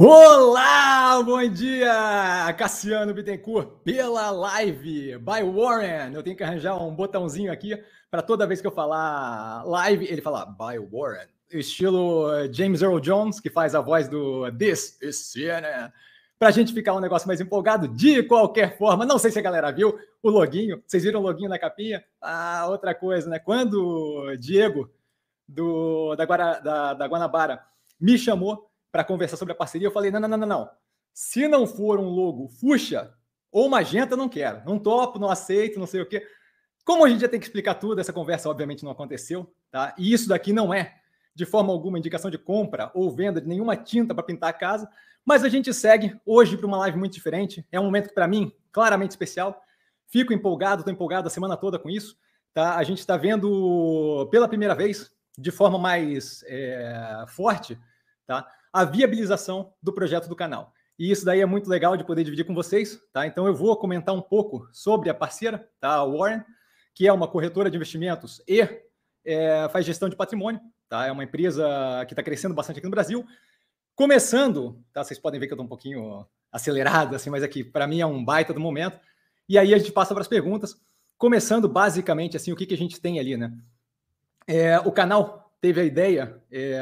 Olá, bom dia! Cassiano Bittencourt pela live by Warren. Eu tenho que arranjar um botãozinho aqui para toda vez que eu falar live, ele falar by Warren. Estilo James Earl Jones, que faz a voz do This is CNN. Para a gente ficar um negócio mais empolgado, de qualquer forma, não sei se a galera viu o loginho. Vocês viram o loginho na capinha? Ah, outra coisa, né? Quando o Diego do, da, Guara, da, da Guanabara me chamou para conversar sobre a parceria, eu falei: não, não, não, não, não. Se não for um logo fuxa ou magenta, não quero. Não topo, não aceito, não sei o quê. Como a gente já tem que explicar tudo, essa conversa obviamente não aconteceu, tá? E isso daqui não é, de forma alguma, indicação de compra ou venda de nenhuma tinta para pintar a casa, mas a gente segue hoje para uma live muito diferente. É um momento para mim claramente especial. Fico empolgado, estou empolgado a semana toda com isso. Tá? A gente está vendo pela primeira vez, de forma mais é, forte, tá? A viabilização do projeto do canal. E isso daí é muito legal de poder dividir com vocês, tá? Então eu vou comentar um pouco sobre a parceira, tá? A Warren, que é uma corretora de investimentos e é, faz gestão de patrimônio, tá? É uma empresa que está crescendo bastante aqui no Brasil. Começando, tá? Vocês podem ver que eu estou um pouquinho acelerado, assim, mas aqui para mim é um baita do momento. E aí a gente passa para as perguntas, começando basicamente assim o que, que a gente tem ali, né? É, o canal teve a ideia é,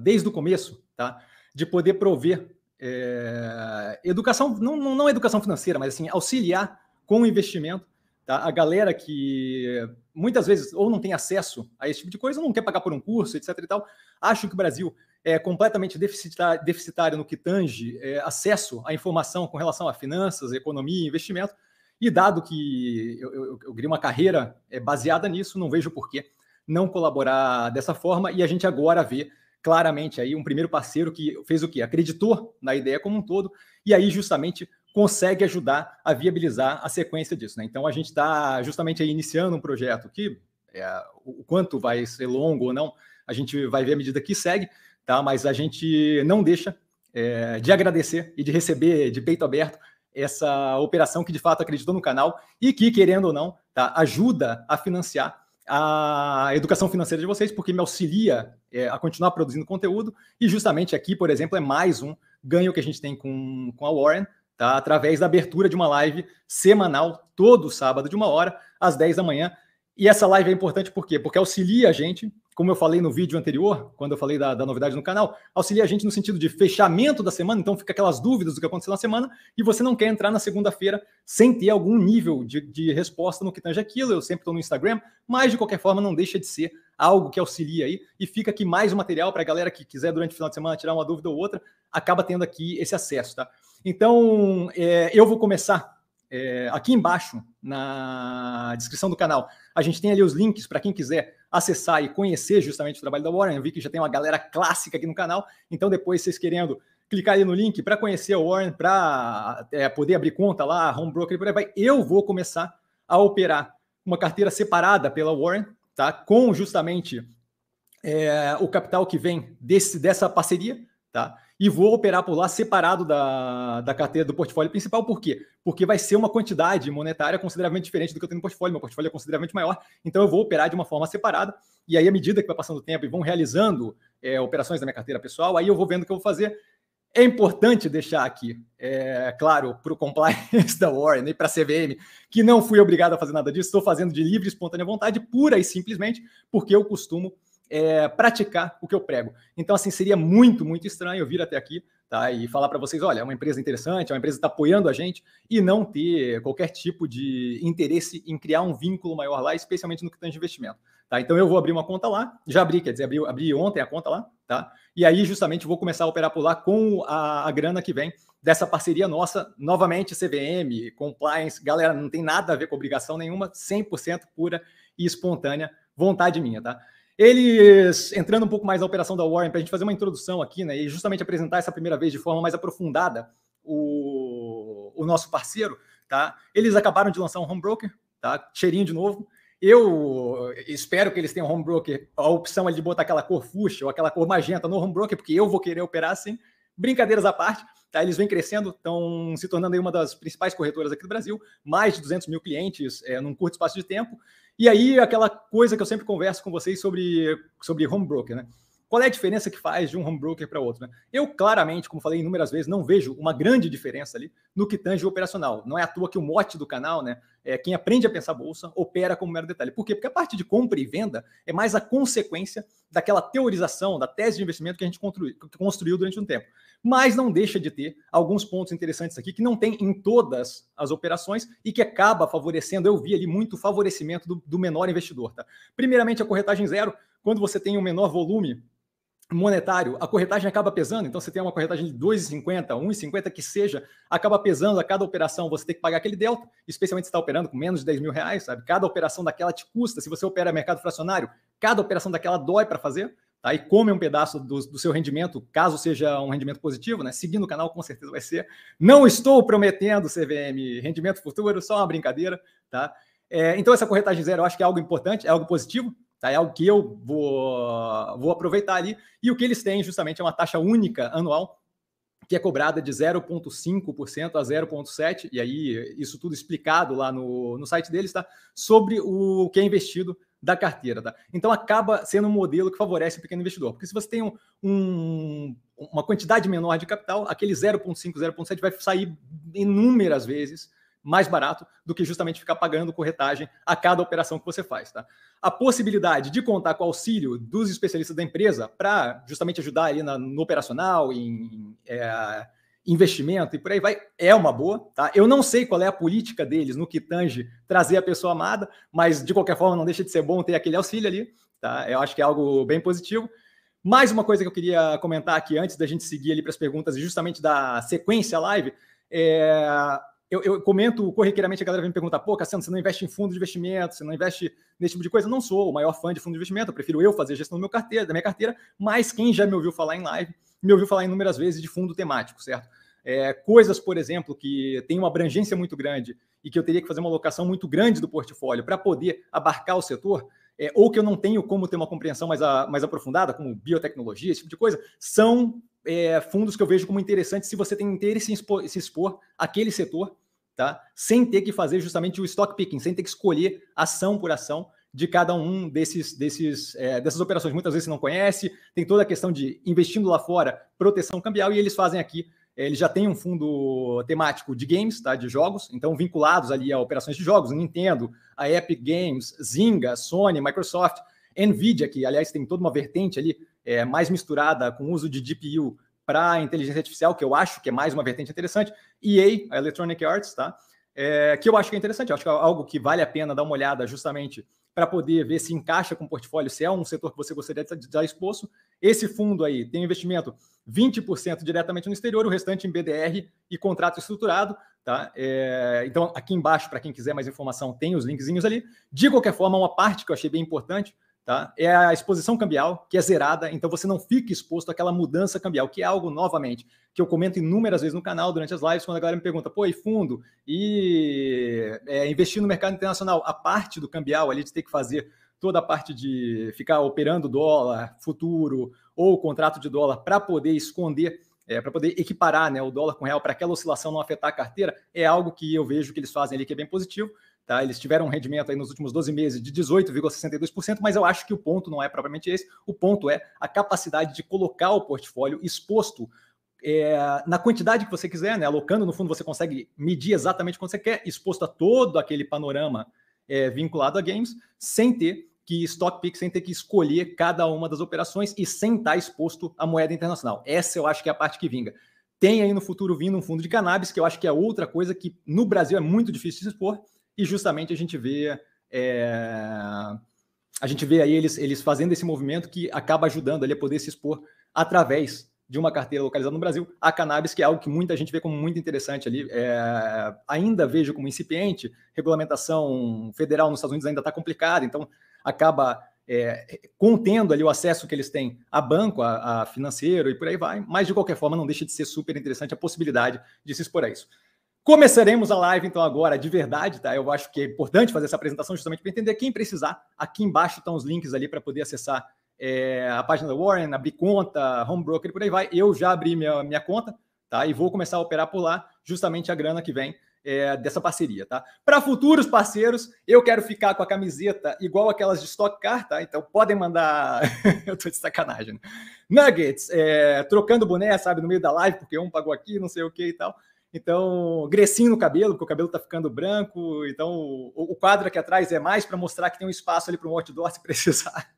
desde o começo tá? de poder prover é, educação, não, não educação financeira, mas assim, auxiliar com o investimento. Tá? A galera que muitas vezes ou não tem acesso a esse tipo de coisa, ou não quer pagar por um curso, etc. e tal, acho que o Brasil é completamente deficitário, deficitário no que tange é, acesso à informação com relação a finanças, economia, investimento. E dado que eu, eu, uma carreira é, baseada nisso, não vejo por que não colaborar dessa forma. E a gente agora vê claramente aí um primeiro parceiro que fez o quê? Acreditou na ideia como um todo e aí justamente consegue ajudar a viabilizar a sequência disso. Né? Então a gente está justamente aí iniciando um projeto que é, o quanto vai ser longo ou não, a gente vai ver à medida que segue, tá? Mas a gente não deixa é, de agradecer e de receber de peito aberto essa operação que de fato acreditou no canal e que, querendo ou não, tá, ajuda a financiar a educação financeira de vocês, porque me auxilia é, a continuar produzindo conteúdo. E justamente aqui, por exemplo, é mais um ganho que a gente tem com, com a Warren, tá? através da abertura de uma live semanal, todo sábado, de uma hora, às 10 da manhã. E essa live é importante por quê? Porque auxilia a gente como eu falei no vídeo anterior, quando eu falei da, da, novidade no canal, auxilia a gente no sentido de fechamento da semana, então fica aquelas dúvidas do que aconteceu na semana, e você não quer entrar na segunda-feira sem ter algum nível de, de resposta no que tange aquilo. Eu sempre estou no Instagram, mas de qualquer forma não deixa de ser algo que auxilia aí, e fica aqui mais um material para a galera que quiser durante o final de semana tirar uma dúvida ou outra, acaba tendo aqui esse acesso, tá? Então, é, eu vou começar é, aqui embaixo na descrição do canal. A gente tem ali os links para quem quiser acessar e conhecer justamente o trabalho da Warren. Eu vi que já tem uma galera clássica aqui no canal, então depois vocês querendo clicar ali no link para conhecer a Warren, para é, poder abrir conta lá, home broker e por aí vai. Eu vou começar a operar uma carteira separada pela Warren, tá? Com justamente é, o capital que vem desse, dessa parceria, tá? E vou operar por lá separado da, da carteira do portfólio principal. Por quê? Porque vai ser uma quantidade monetária consideravelmente diferente do que eu tenho no portfólio. Meu portfólio é consideravelmente maior, então eu vou operar de uma forma separada. E aí, à medida que vai passando o tempo e vão realizando é, operações da minha carteira pessoal, aí eu vou vendo o que eu vou fazer. É importante deixar aqui, é, claro, para o compliance da Warren e para a CVM, que não fui obrigado a fazer nada disso, estou fazendo de livre e espontânea vontade, pura e simplesmente porque eu costumo é, praticar o que eu prego. Então, assim, seria muito, muito estranho eu vir até aqui tá, e falar para vocês: olha, é uma empresa interessante, é uma empresa que está apoiando a gente e não ter qualquer tipo de interesse em criar um vínculo maior lá, especialmente no que tange investimento. Tá? Então, eu vou abrir uma conta lá, já abri, quer dizer, abri, abri ontem a conta lá, tá? E aí, justamente, vou começar a operar por lá com a, a grana que vem dessa parceria nossa, novamente CVM, compliance, galera, não tem nada a ver com obrigação nenhuma, 100% pura e espontânea, vontade minha, tá? Eles, entrando um pouco mais na operação da Warren, para a gente fazer uma introdução aqui, né, e justamente apresentar essa primeira vez de forma mais aprofundada o, o nosso parceiro, tá? Eles acabaram de lançar um home broker, tá? Cheirinho de novo. Eu espero que eles tenham home broker, a opção de botar aquela cor fuxa ou aquela cor magenta no home broker, porque eu vou querer operar assim. Brincadeiras à parte, tá? Eles vêm crescendo, estão se tornando uma das principais corretoras aqui do Brasil, mais de 200 mil clientes é, num curto espaço de tempo. E aí, aquela coisa que eu sempre converso com vocês sobre, sobre home broker, né? Qual é a diferença que faz de um home broker para outro? Né? Eu, claramente, como falei inúmeras vezes, não vejo uma grande diferença ali no que tange o operacional. Não é à toa que o mote do canal, né? É quem aprende a pensar bolsa opera como mero detalhe. Por quê? Porque a parte de compra e venda é mais a consequência daquela teorização, da tese de investimento que a gente construiu durante um tempo. Mas não deixa de ter alguns pontos interessantes aqui que não tem em todas as operações e que acaba favorecendo. Eu vi ali muito favorecimento do, do menor investidor. Tá? Primeiramente, a corretagem zero. Quando você tem um menor volume monetário, a corretagem acaba pesando, então você tem uma corretagem de 2,50, 1,50 que seja, acaba pesando a cada operação, você tem que pagar aquele delta, especialmente se está operando com menos de 10 mil reais, sabe? Cada operação daquela te custa, se você opera mercado fracionário, cada operação daquela dói para fazer, tá? E come um pedaço do, do, seu rendimento, caso seja um rendimento positivo, né? Seguindo o canal, com certeza vai ser. Não estou prometendo CVM rendimento futuro, só uma brincadeira, tá? É, então, essa corretagem zero eu acho que é algo importante, é algo positivo, Tá? É algo que eu vou, vou aproveitar ali. E o que eles têm justamente é uma taxa única anual que é cobrada de 0,5% a 0,7%, e aí isso tudo explicado lá no, no site deles, tá? Sobre o que é investido da carteira, tá? Então acaba sendo um modelo que favorece o pequeno investidor, porque se você tem um, um, uma quantidade menor de capital, aquele 0,5%, 0,7% vai sair inúmeras vezes mais barato do que justamente ficar pagando corretagem a cada operação que você faz. Tá? A possibilidade de contar com o auxílio dos especialistas da empresa para justamente ajudar ali na, no operacional, em é, investimento e por aí vai, é uma boa. Tá? Eu não sei qual é a política deles no que tange trazer a pessoa amada, mas de qualquer forma não deixa de ser bom ter aquele auxílio ali. Tá? Eu acho que é algo bem positivo. Mais uma coisa que eu queria comentar aqui antes da gente seguir ali para as perguntas, justamente da sequência live, é eu, eu, comento corriqueiramente, a galera vem me perguntar, pô, Cassiano, você não investe em fundo de investimento, você não investe nesse tipo de coisa? Eu não sou o maior fã de fundo de investimento, eu prefiro eu fazer gestão meu carteira, da minha carteira, mas quem já me ouviu falar em live, me ouviu falar inúmeras vezes de fundo temático, certo? É, coisas, por exemplo, que tem uma abrangência muito grande e que eu teria que fazer uma alocação muito grande do portfólio para poder abarcar o setor, é, ou que eu não tenho como ter uma compreensão mais, a, mais aprofundada, como biotecnologia, esse tipo de coisa, são é, fundos que eu vejo como interessantes se você tem interesse em expor, se expor aquele setor, tá? Sem ter que fazer justamente o stock picking, sem ter que escolher ação por ação de cada um desses, desses é, dessas operações. Muitas vezes você não conhece, tem toda a questão de investindo lá fora, proteção cambial, e eles fazem aqui é, eles já têm um fundo temático de games, tá? De jogos, então vinculados ali a operações de jogos, Nintendo, a Epic Games, Zynga, Sony, Microsoft, Nvidia, que aliás tem toda uma vertente ali é, mais misturada com o uso de GPU para inteligência artificial, que eu acho que é mais uma vertente interessante, EA, a Electronic Arts, tá? É, que eu acho que é interessante, eu acho que é algo que vale a pena dar uma olhada justamente para poder ver se encaixa com o portfólio, se é um setor que você gostaria de estar exposto. Esse fundo aí tem investimento 20% diretamente no exterior, o restante em BDR e contrato estruturado. Tá? É, então, aqui embaixo, para quem quiser mais informação, tem os linkzinhos ali. De qualquer forma, uma parte que eu achei bem importante Tá? É a exposição cambial, que é zerada, então você não fica exposto àquela mudança cambial, que é algo, novamente, que eu comento inúmeras vezes no canal durante as lives, quando a galera me pergunta, pô, e fundo? E é, investir no mercado internacional, a parte do cambial ali de ter que fazer toda a parte de ficar operando dólar, futuro ou contrato de dólar para poder esconder, é, para poder equiparar né, o dólar com o real para aquela oscilação não afetar a carteira, é algo que eu vejo que eles fazem ali que é bem positivo. Tá? Eles tiveram um rendimento aí nos últimos 12 meses de 18,62%, mas eu acho que o ponto não é propriamente esse. O ponto é a capacidade de colocar o portfólio exposto é, na quantidade que você quiser, né? Alocando no fundo, você consegue medir exatamente quanto você quer, exposto a todo aquele panorama é, vinculado a games, sem ter que stock pick, sem ter que escolher cada uma das operações e sem estar exposto à moeda internacional. Essa eu acho que é a parte que vinga. Tem aí no futuro vindo um fundo de cannabis, que eu acho que é outra coisa que no Brasil é muito difícil de expor e justamente a gente vê é, a gente vê aí eles, eles fazendo esse movimento que acaba ajudando ali a poder se expor através de uma carteira localizada no Brasil a cannabis, que é algo que muita gente vê como muito interessante ali. É, ainda vejo como incipiente, regulamentação federal nos Estados Unidos ainda está complicada, então acaba é, contendo ali o acesso que eles têm a banco, a, a, financeiro e por aí vai, mas de qualquer forma não deixa de ser super interessante a possibilidade de se expor a isso. Começaremos a live então agora de verdade, tá? Eu acho que é importante fazer essa apresentação justamente para entender quem precisar. Aqui embaixo estão os links ali para poder acessar é, a página da Warren, abrir conta, home broker e por aí vai. Eu já abri minha, minha conta, tá? E vou começar a operar por lá, justamente a grana que vem é, dessa parceria, tá? Para futuros parceiros, eu quero ficar com a camiseta igual aquelas de Stock Car, tá? Então podem mandar. eu tô de sacanagem. Né? Nuggets, é, trocando boné, sabe, no meio da live, porque um pagou aqui, não sei o que e tal. Então, grecinho no cabelo, porque o cabelo tá ficando branco. Então, o, o quadro aqui atrás é mais para mostrar que tem um espaço ali para um outdoor se precisar.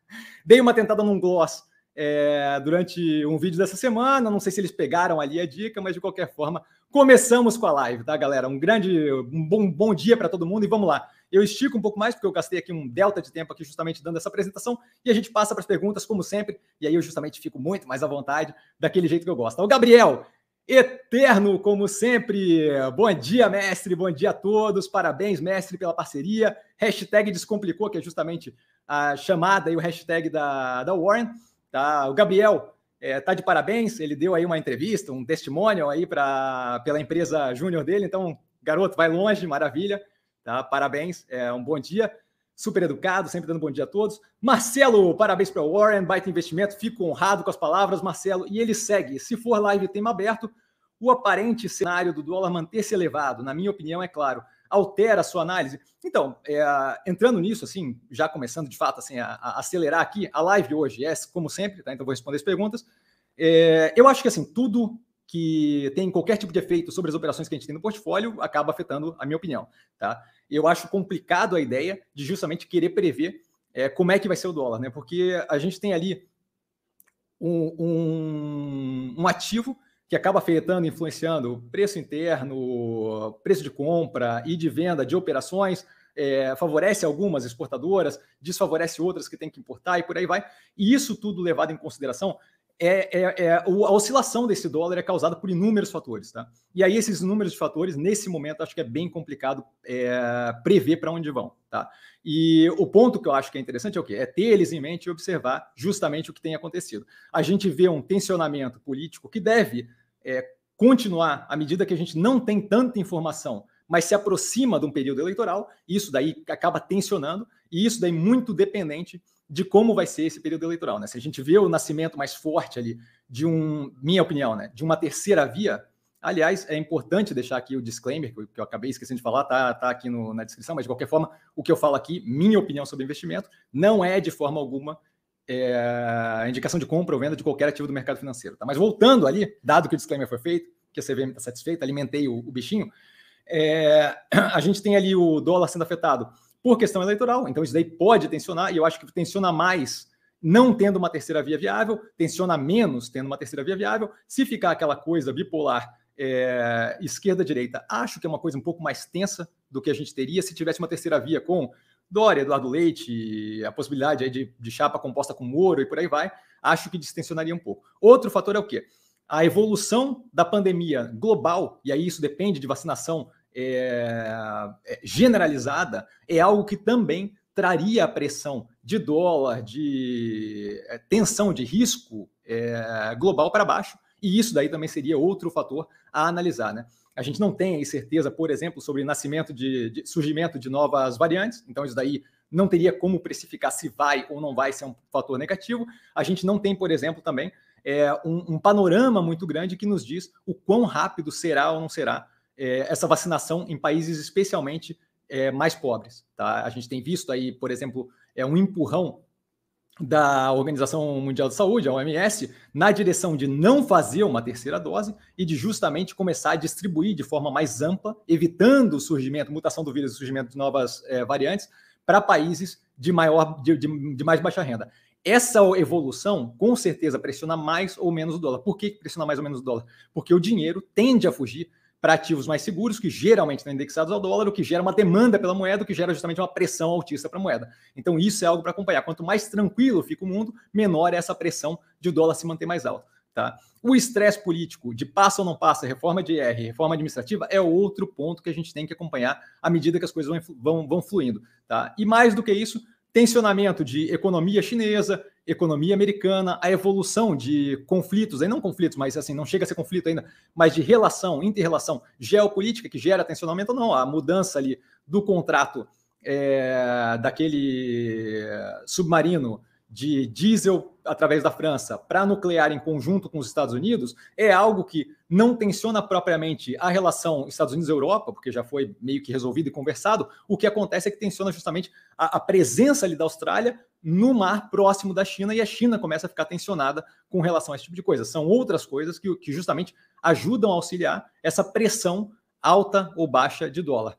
Dei uma tentada num gloss é, durante um vídeo dessa semana. Não sei se eles pegaram ali a dica, mas de qualquer forma, começamos com a live, tá, galera? Um grande, um bom, bom dia para todo mundo e vamos lá. Eu estico um pouco mais, porque eu gastei aqui um delta de tempo aqui justamente dando essa apresentação, e a gente passa para as perguntas, como sempre, e aí eu justamente fico muito mais à vontade, daquele jeito que eu gosto. O Gabriel, eterno, como sempre. Bom dia, mestre, bom dia a todos. Parabéns, mestre, pela parceria. Hashtag Descomplicou, que é justamente a chamada e o hashtag da, da Warren. Tá? O Gabriel é, tá de parabéns, ele deu aí uma entrevista, um testemunho aí para pela empresa júnior dele. Então, garoto, vai longe, maravilha. Tá? Parabéns, é um bom dia. Super educado, sempre dando bom dia a todos. Marcelo, parabéns para o Warren, baita investimento. Fico honrado com as palavras, Marcelo. E ele segue: se for live tema aberto, o aparente cenário do dólar manter-se elevado, na minha opinião, é claro, altera a sua análise. Então, é, entrando nisso, assim, já começando de fato assim, a, a, acelerar aqui, a live hoje é como sempre, tá? Então vou responder as perguntas. É, eu acho que assim, tudo que tem qualquer tipo de efeito sobre as operações que a gente tem no portfólio acaba afetando a minha opinião. Tá? Eu acho complicado a ideia de justamente querer prever é, como é que vai ser o dólar, né? Porque a gente tem ali um, um, um ativo que acaba afetando, influenciando o preço interno, preço de compra e de venda de operações, é, favorece algumas exportadoras, desfavorece outras que têm que importar e por aí vai. E isso tudo levado em consideração, é, é, é, a oscilação desse dólar é causada por inúmeros fatores, tá? E aí esses números de fatores, nesse momento, acho que é bem complicado é, prever para onde vão, tá? E o ponto que eu acho que é interessante é o quê? É ter eles em mente e observar justamente o que tem acontecido. A gente vê um tensionamento político que deve é, continuar à medida que a gente não tem tanta informação, mas se aproxima de um período eleitoral, isso daí acaba tensionando, e isso daí muito dependente de como vai ser esse período eleitoral. Né? Se a gente vê o nascimento mais forte ali de um, minha opinião, né, de uma terceira via, aliás, é importante deixar aqui o disclaimer, que eu, que eu acabei esquecendo de falar, tá, tá aqui no, na descrição, mas de qualquer forma, o que eu falo aqui, minha opinião sobre investimento, não é de forma alguma é, indicação de compra ou venda de qualquer ativo do mercado financeiro. Tá? Mas voltando ali, dado que o disclaimer foi feito, que a CVM está satisfeita, alimentei o, o bichinho, é, a gente tem ali o dólar sendo afetado por questão eleitoral, então isso daí pode tensionar, e eu acho que tensiona mais não tendo uma terceira via viável, tensiona menos tendo uma terceira via viável. Se ficar aquela coisa bipolar é, esquerda-direita, acho que é uma coisa um pouco mais tensa do que a gente teria se tivesse uma terceira via com Dória, Eduardo Leite, a possibilidade de, de chapa composta com Moro e por aí vai, acho que distensionaria um pouco. Outro fator é o quê? A evolução da pandemia global, e aí isso depende de vacinação é, é, generalizada, é algo que também traria a pressão de dólar, de é, tensão de risco é, global para baixo, e isso daí também seria outro fator a analisar, né? A gente não tem certeza, por exemplo, sobre nascimento de, de, surgimento de novas variantes, então isso daí não teria como precificar se vai ou não vai ser um fator negativo. A gente não tem, por exemplo, também é, um, um, panorama muito grande que nos diz o quão rápido será ou não será é, essa vacinação em países especialmente é, mais pobres. Tá? A gente tem visto aí, por exemplo, é um empurrão da Organização Mundial de Saúde, a OMS, na direção de não fazer uma terceira dose e de justamente começar a distribuir de forma mais ampla, evitando o surgimento, mutação do vírus, o surgimento de novas é, variantes para países de maior, de, de, de, mais baixa renda. Essa evolução, com certeza, pressiona mais ou menos o dólar. Por que pressiona mais ou menos o dólar? Porque o dinheiro tende a fugir para ativos mais seguros, que geralmente estão indexados ao dólar, o que gera uma demanda pela moeda, o que gera justamente uma pressão altista para a moeda. Então, isso é algo para acompanhar. Quanto mais tranquilo fica o mundo, menor é essa pressão de o dólar se manter mais alto. Tá? O estresse político de passa ou não passa, reforma de IR, reforma administrativa, é outro ponto que a gente tem que acompanhar à medida que as coisas vão, vão, vão fluindo. Tá? E mais do que isso, tensionamento de economia chinesa, economia americana, a evolução de conflitos, aí não conflitos, mas assim, não chega a ser conflito ainda, mas de relação, inter-relação geopolítica que gera tensionamento, não, a mudança ali do contrato é, daquele submarino de diesel através da França para nuclear em conjunto com os Estados Unidos é algo que não tensiona propriamente a relação Estados Unidos-Europa, porque já foi meio que resolvido e conversado. O que acontece é que tensiona justamente a, a presença ali da Austrália no mar próximo da China e a China começa a ficar tensionada com relação a esse tipo de coisa. São outras coisas que, que justamente ajudam a auxiliar essa pressão alta ou baixa de dólar.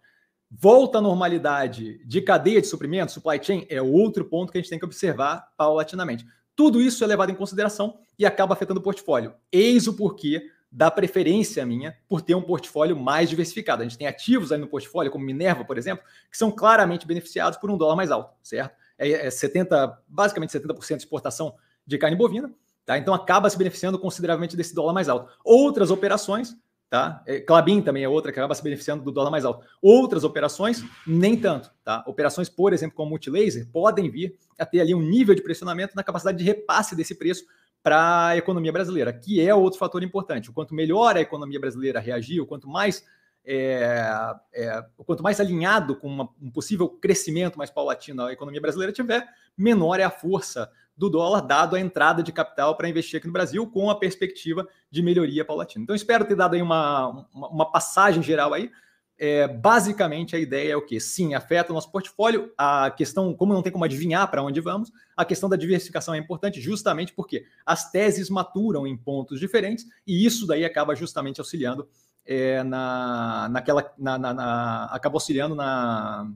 Volta à normalidade de cadeia de suprimentos, supply chain, é outro ponto que a gente tem que observar paulatinamente. Tudo isso é levado em consideração e acaba afetando o portfólio. Eis o porquê da preferência minha por ter um portfólio mais diversificado. A gente tem ativos aí no portfólio, como Minerva, por exemplo, que são claramente beneficiados por um dólar mais alto, certo? É 70, é basicamente 70% de exportação de carne bovina, tá? Então acaba se beneficiando consideravelmente desse dólar mais alto. Outras operações Tá? É, Clabin também é outra que acaba se beneficiando do dólar mais alto. Outras operações, nem tanto. Tá? Operações, por exemplo, como multilaser, podem vir a ter ali um nível de pressionamento na capacidade de repasse desse preço para a economia brasileira, que é outro fator importante. O quanto melhor a economia brasileira reagir, o quanto mais é, é, o quanto mais alinhado com uma, um possível crescimento mais paulatino a economia brasileira tiver, menor é a força do dólar, dado a entrada de capital para investir aqui no Brasil, com a perspectiva de melhoria paulatina. Então, espero ter dado aí uma, uma, uma passagem geral aí. É, basicamente, a ideia é o que? Sim, afeta o nosso portfólio. A questão, como não tem como adivinhar para onde vamos, a questão da diversificação é importante justamente porque as teses maturam em pontos diferentes e isso daí acaba justamente auxiliando é, na, naquela. Na, na, na, acaba auxiliando na,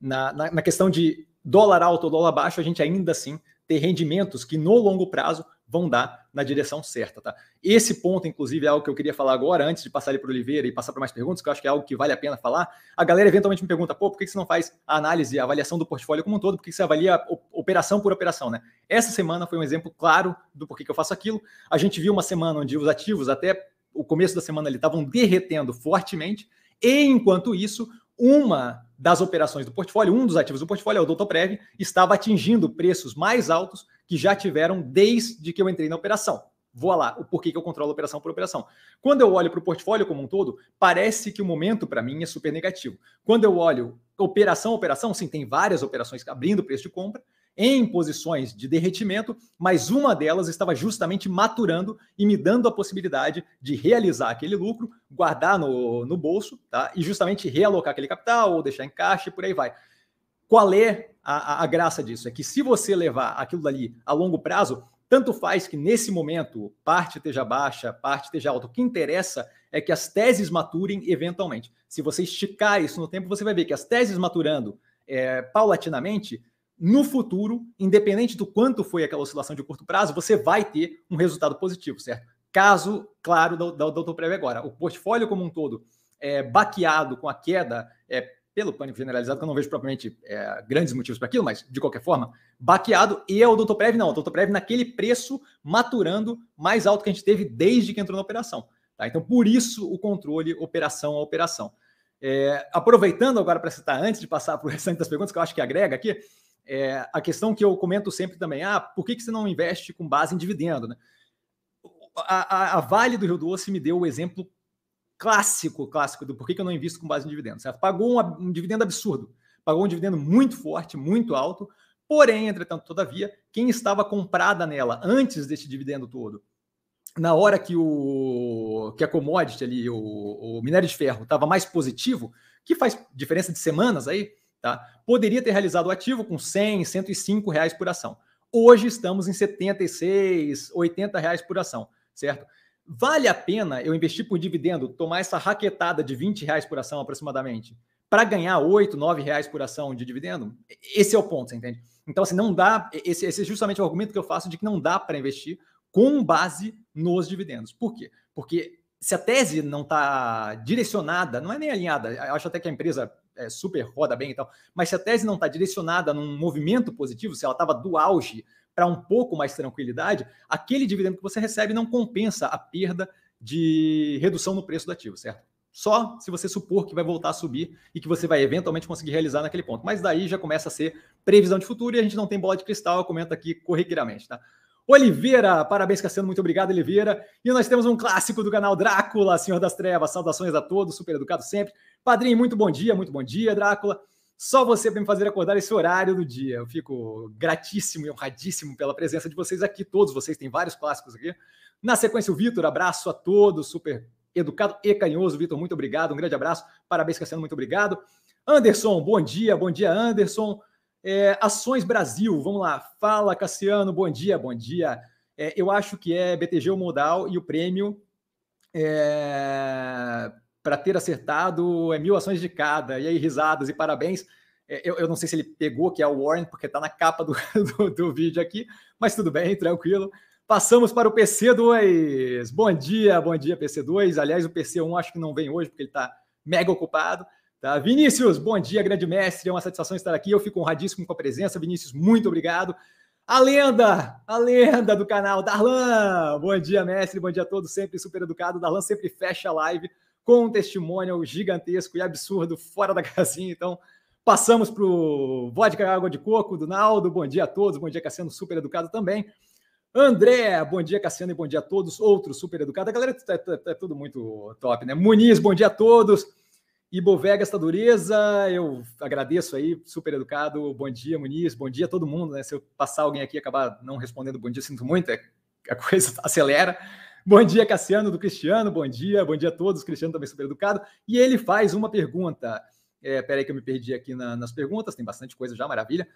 na, na questão de dólar alto ou dólar baixo, a gente ainda assim ter rendimentos que no longo prazo vão dar na direção certa, tá? Esse ponto, inclusive, é algo que eu queria falar agora, antes de passar ali para o Oliveira e passar para mais perguntas, que eu acho que é algo que vale a pena falar. A galera eventualmente me pergunta, pô, por que você não faz a análise, a avaliação do portfólio como um todo? Por que você avalia operação por operação, né? Essa semana foi um exemplo claro do porquê que eu faço aquilo. A gente viu uma semana onde os ativos, até o começo da semana, estavam derretendo fortemente, e enquanto isso, uma das operações do portfólio, um dos ativos do portfólio, é o Doutoprev, estava atingindo preços mais altos que já tiveram desde que eu entrei na operação. Vou lá, o porquê que eu controlo operação por operação. Quando eu olho para o portfólio como um todo, parece que o momento para mim é super negativo. Quando eu olho operação a operação, sim, tem várias operações abrindo preço de compra, em posições de derretimento, mas uma delas estava justamente maturando e me dando a possibilidade de realizar aquele lucro, guardar no, no bolso, tá? E justamente realocar aquele capital ou deixar em caixa e por aí vai. Qual é a, a, a graça disso? É que se você levar aquilo dali a longo prazo, tanto faz que nesse momento parte esteja baixa, parte esteja alta. O que interessa é que as teses maturem eventualmente. Se você esticar isso no tempo, você vai ver que as teses maturando é, paulatinamente no futuro, independente do quanto foi aquela oscilação de curto prazo, você vai ter um resultado positivo, certo? Caso, claro, do, do, do prévio agora. O portfólio como um todo é baqueado com a queda, é, pelo pânico generalizado, que eu não vejo propriamente é, grandes motivos para aquilo, mas de qualquer forma, baqueado, e é o Doutor Prev não, o Doutor Prev naquele preço maturando mais alto que a gente teve desde que entrou na operação. Tá? Então, por isso o controle operação a operação. É, aproveitando agora para citar, antes de passar para o restante das perguntas, que eu acho que agrega aqui, é, a questão que eu comento sempre também, ah, por que, que você não investe com base em dividendo? Né? A, a, a Vale do Rio Doce me deu o exemplo clássico, clássico do por que, que eu não invisto com base em dividendo. Certo? Pagou um, um dividendo absurdo, pagou um dividendo muito forte, muito alto, porém, entretanto, todavia, quem estava comprada nela antes desse dividendo todo, na hora que o que a commodity ali, o, o minério de ferro, estava mais positivo, que faz diferença de semanas aí, Tá? Poderia ter realizado o ativo com 100, 105 reais por ação. Hoje estamos em 76, 80 reais por ação, certo? Vale a pena eu investir por dividendo, tomar essa raquetada de 20 reais por ação aproximadamente, para ganhar 8, 9 reais por ação de dividendo? Esse é o ponto, você entende? Então, assim, não dá. Esse, esse é justamente o argumento que eu faço de que não dá para investir com base nos dividendos. Por quê? Porque se a tese não está direcionada, não é nem alinhada, eu acho até que a empresa é, super roda bem e tal, mas se a tese não está direcionada num movimento positivo, se ela estava do auge para um pouco mais tranquilidade, aquele dividendo que você recebe não compensa a perda de redução no preço do ativo, certo? Só se você supor que vai voltar a subir e que você vai eventualmente conseguir realizar naquele ponto. Mas daí já começa a ser previsão de futuro e a gente não tem bola de cristal, eu comento aqui corriqueiramente, tá? Oliveira, parabéns, Cassiano, muito obrigado, Oliveira. E nós temos um clássico do canal Drácula, Senhor das Trevas, saudações a todos, super educado sempre. Padrinho, muito bom dia, muito bom dia, Drácula. Só você para me fazer acordar esse horário do dia. Eu fico gratíssimo e honradíssimo pela presença de vocês aqui. Todos vocês têm vários clássicos aqui. Na sequência, o Vitor, abraço a todos, super educado e carinhoso. Vitor, muito obrigado. Um grande abraço. Parabéns, Cassiano, muito obrigado. Anderson, bom dia. Bom dia, Anderson. É, Ações Brasil, vamos lá. Fala, Cassiano, bom dia, bom dia. É, eu acho que é BTG o modal e o prêmio é, para ter acertado é mil ações de cada. E aí, risadas e parabéns. É, eu, eu, não sei se ele pegou, que é o Warren, porque está na capa do, do, do, vídeo aqui, mas tudo bem, tranquilo. Passamos para o PC2. Bom dia, bom dia, PC2. Aliás, o PC1 acho que não vem hoje, porque ele está mega ocupado. Tá? Vinícius, bom dia, grande mestre. É uma satisfação estar aqui. Eu fico honradíssimo com a presença. Vinícius, muito obrigado. A lenda, a lenda do canal, Darlan. Bom dia, mestre. Bom dia a todos. Sempre super educado. Darlan sempre fecha a live com um testemunho gigantesco e absurdo fora da casinha. Então, passamos para o vodka água de coco do Naldo. Bom dia a todos. Bom dia, Cassiano, super educado também. André, bom dia, Cassiano, e bom dia a todos. Outros super educados. A galera é, tudo muito top, né? Muniz, bom dia a todos. Ibovega esta dureza, eu agradeço aí, super educado. Bom dia, Muniz. Bom dia a todo mundo, né? Se eu passar alguém aqui e acabar não respondendo bom dia, sinto muito, é, a coisa acelera. Bom dia, Cassiano do Cristiano. Bom dia, bom dia a todos. Cristiano também super educado. E ele faz uma pergunta. É, peraí que eu me perdi aqui na, nas perguntas, tem bastante coisa já, maravilha.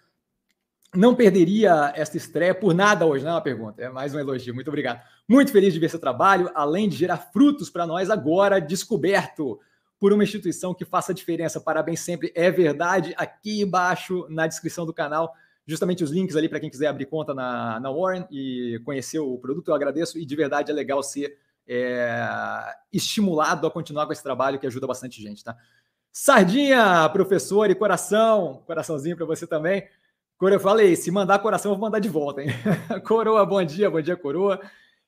Não perderia esta estreia por nada hoje, não é uma pergunta, é mais um elogio. Muito obrigado. Muito feliz de ver seu trabalho, além de gerar frutos para nós agora, descoberto por uma instituição que faça diferença. Parabéns sempre, é verdade. Aqui embaixo na descrição do canal, justamente os links ali para quem quiser abrir conta na, na Warren e conhecer o produto, eu agradeço e de verdade é legal ser é, estimulado a continuar com esse trabalho que ajuda bastante gente, tá? Sardinha, professor e coração, coraçãozinho para você também. Coroa, eu falei, se mandar coração, eu vou mandar de volta, hein? Coroa, bom dia, bom dia, Coroa.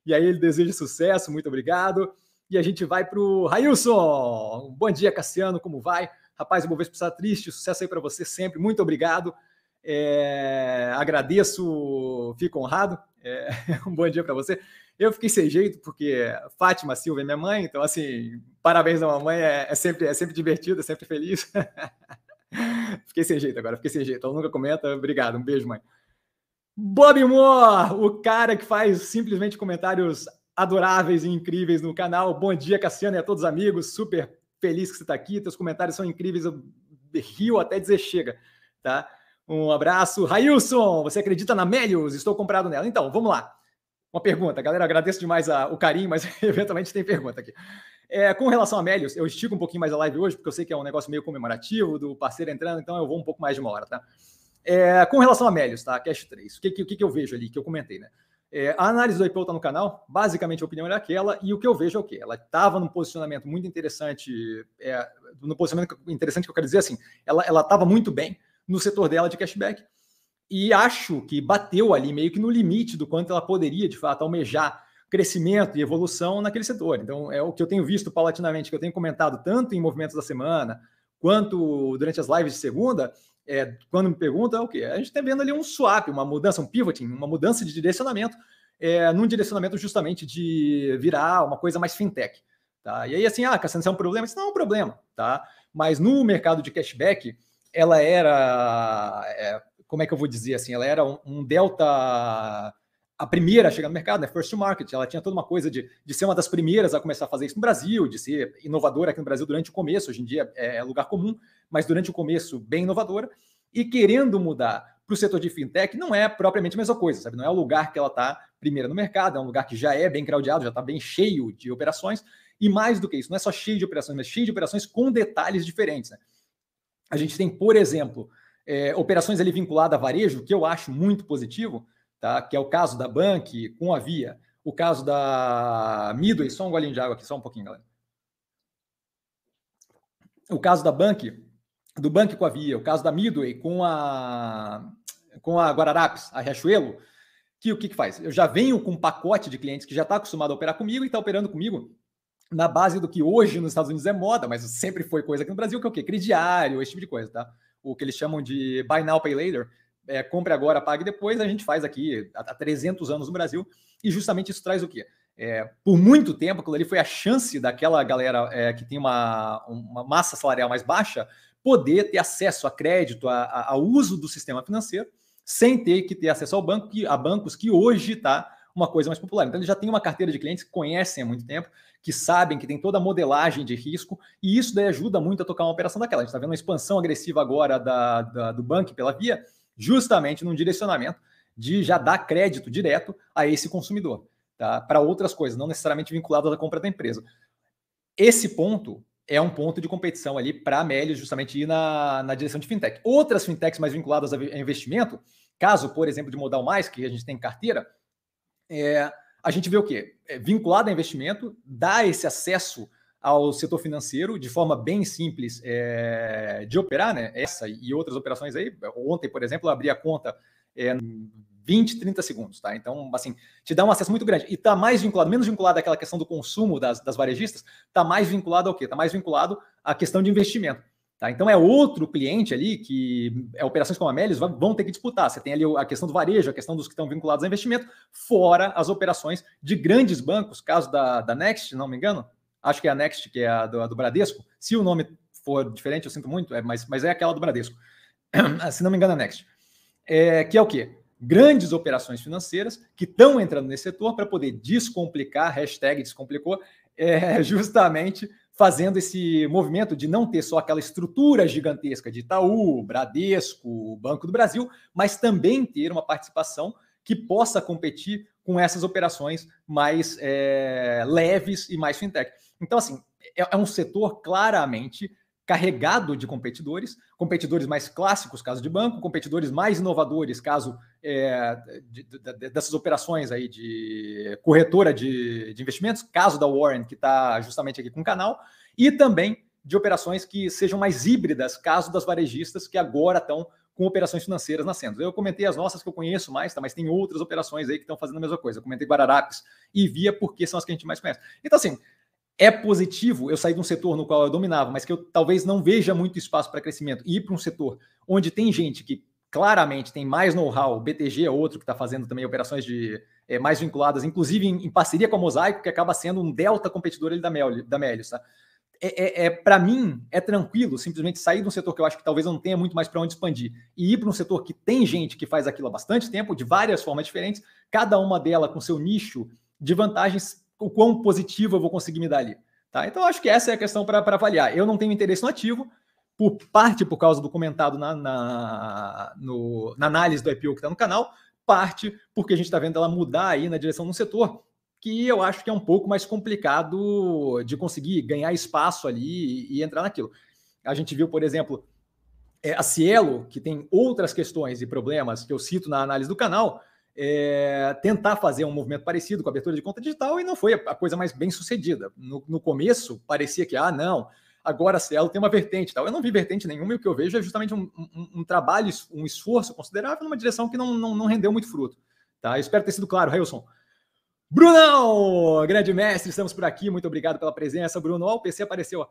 E aí ele deseja sucesso, muito obrigado. E a gente vai para o Railson. Bom dia, Cassiano, como vai? Rapaz, o Bovespa está triste, sucesso aí para você sempre, muito obrigado. É, agradeço, fico honrado. É, um bom dia para você. Eu fiquei sem jeito, porque Fátima Silva é minha mãe, então, assim, parabéns à mamãe, é, é sempre, é sempre divertido, é sempre feliz. fiquei sem jeito agora, fiquei sem jeito. Ela nunca comenta, obrigado, um beijo, mãe. Bob Moore, o cara que faz simplesmente comentários adoráveis e incríveis no canal. Bom dia, Cassiano, e a todos os amigos. Super feliz que você está aqui. Teus comentários são incríveis. Eu rio até dizer chega, tá? Um abraço. Railson, você acredita na Melius? Estou comprado nela. Então, vamos lá. Uma pergunta, galera. Agradeço demais a, o carinho, mas eventualmente tem pergunta aqui. É, com relação a Melius, eu estico um pouquinho mais a live hoje, porque eu sei que é um negócio meio comemorativo do parceiro entrando, então eu vou um pouco mais de uma hora, tá? É, com relação a Melius, tá? Cash 3, o que, que, que eu vejo ali, que eu comentei, né? É, a análise do IPO está no canal, basicamente a opinião é aquela, e o que eu vejo é o quê? Ela estava num posicionamento muito interessante, é, no posicionamento interessante que eu quero dizer assim, ela estava muito bem no setor dela de cashback, e acho que bateu ali meio que no limite do quanto ela poderia, de fato, almejar crescimento e evolução naquele setor. Então, é o que eu tenho visto paulatinamente, que eu tenho comentado tanto em movimentos da semana, quanto durante as lives de segunda, é, quando me perguntam, é o quê? A gente está vendo ali um swap, uma mudança, um pivoting, uma mudança de direcionamento, é, num direcionamento justamente de virar uma coisa mais fintech. Tá? E aí, assim, ah, Cassiano, isso é um problema? Isso não é um problema, tá? Mas no mercado de cashback, ela era, é, como é que eu vou dizer assim, ela era um, um delta a primeira a chegar no mercado, né? First to market, ela tinha toda uma coisa de, de ser uma das primeiras a começar a fazer isso no Brasil, de ser inovadora aqui no Brasil durante o começo, hoje em dia é, é lugar comum, mas durante o começo bem inovadora, e querendo mudar para o setor de fintech não é propriamente a mesma coisa, sabe? Não é o lugar que ela está primeira no mercado, é um lugar que já é bem crowdado, já está bem cheio de operações, e mais do que isso, não é só cheio de operações, mas cheio de operações com detalhes diferentes. Né? A gente tem, por exemplo, é, operações ali vinculadas a varejo, que eu acho muito positivo, tá? que é o caso da Bank com a Via, o caso da Midway, só um golinho de água aqui, só um pouquinho, galera. O caso da Bank, do Bank com a Via, o caso da Midway com a, com a Guararapes, a Riachuelo, que o que, que faz? Eu já venho com um pacote de clientes que já está acostumado a operar comigo e está operando comigo na base do que hoje nos Estados Unidos é moda, mas sempre foi coisa aqui no Brasil, que é o quê? Crediário, esse tipo de coisa, tá? O que eles chamam de Buy Now, Pay Later, é, compre agora, pague depois, a gente faz aqui há 300 anos no Brasil, e justamente isso traz o quê? É, por muito tempo, aquilo ali foi a chance daquela galera é, que tem uma, uma massa salarial mais baixa poder ter acesso a crédito, a, a, ao uso do sistema financeiro, sem ter que ter acesso ao banco, que, a bancos que hoje está uma coisa mais popular. Então, ele já tem uma carteira de clientes que conhecem há muito tempo, que sabem que tem toda a modelagem de risco, e isso daí ajuda muito a tocar uma operação daquela. A gente está vendo uma expansão agressiva agora da, da, do banco pela via, justamente num direcionamento de já dar crédito direto a esse consumidor, tá? para outras coisas, não necessariamente vinculadas à compra da empresa. Esse ponto é um ponto de competição ali para a Melios justamente ir na, na direção de fintech. Outras fintechs mais vinculadas a investimento, caso, por exemplo, de Modal Mais, que a gente tem em carteira, é, a gente vê o quê? É, vinculado a investimento, dá esse acesso ao setor financeiro de forma bem simples é, de operar, né? Essa e outras operações aí. Ontem, por exemplo, eu abri a conta é, 20, 30 segundos, tá? Então, assim, te dá um acesso muito grande. E tá mais vinculado, menos vinculado àquela questão do consumo das, das varejistas, tá mais vinculado ao quê? Tá mais vinculado à questão de investimento. Tá? Então é outro cliente ali que é, operações como a Melis vão ter que disputar. Você tem ali a questão do varejo, a questão dos que estão vinculados a investimento, fora as operações de grandes bancos, caso da, da Next, não me engano, acho que é a Next, que é a do, a do Bradesco. Se o nome for diferente, eu sinto muito, é, mas, mas é aquela do Bradesco. Se não me engano, a Next. É, que é o quê? Grandes operações financeiras que estão entrando nesse setor para poder descomplicar, hashtag descomplicou, é, justamente fazendo esse movimento de não ter só aquela estrutura gigantesca de Itaú, Bradesco, Banco do Brasil, mas também ter uma participação que possa competir com essas operações mais é, leves e mais fintech. Então, assim, é, é um setor claramente carregado de competidores, competidores mais clássicos, caso de banco, competidores mais inovadores, caso é, de, de, dessas operações aí de corretora de, de investimentos, caso da Warren, que está justamente aqui com o canal, e também de operações que sejam mais híbridas, caso das varejistas que agora estão com operações financeiras nascendo. Eu comentei as nossas que eu conheço mais, tá? mas tem outras operações aí que estão fazendo a mesma coisa. Eu comentei Guararapes e Via porque são as que a gente mais conhece. Então, assim, é positivo eu sair de um setor no qual eu dominava, mas que eu talvez não veja muito espaço para crescimento e ir para um setor onde tem gente que claramente tem mais know-how, BTG é outro que está fazendo também operações de é, mais vinculadas, inclusive em, em, parceria com a Mosaico, que acaba sendo um delta competidor ali da, Mel, da Melius, tá? É, é, é para mim é tranquilo simplesmente sair de um setor que eu acho que talvez não tenha muito mais para onde expandir e ir para um setor que tem gente que faz aquilo há bastante tempo, de várias formas diferentes, cada uma delas com seu nicho de vantagens o quão positivo eu vou conseguir me dar ali. Tá? Então, acho que essa é a questão para avaliar. Eu não tenho interesse no ativo, por parte por causa do comentado na, na, no, na análise do IPO que está no canal, parte porque a gente está vendo ela mudar aí na direção do setor que eu acho que é um pouco mais complicado de conseguir ganhar espaço ali e, e entrar naquilo. A gente viu, por exemplo, é, a Cielo, que tem outras questões e problemas que eu cito na análise do canal, é, tentar fazer um movimento parecido com a abertura de conta digital e não foi a coisa mais bem sucedida. No, no começo, parecia que, ah, não, agora a Cielo tem uma vertente tal. Eu não vi vertente nenhuma e o que eu vejo é justamente um, um, um trabalho, um esforço considerável numa direção que não, não, não rendeu muito fruto. Tá? Espero ter sido claro, Wilson. Brunão, grande mestre, estamos por aqui. Muito obrigado pela presença, Bruno. Ó, o PC apareceu.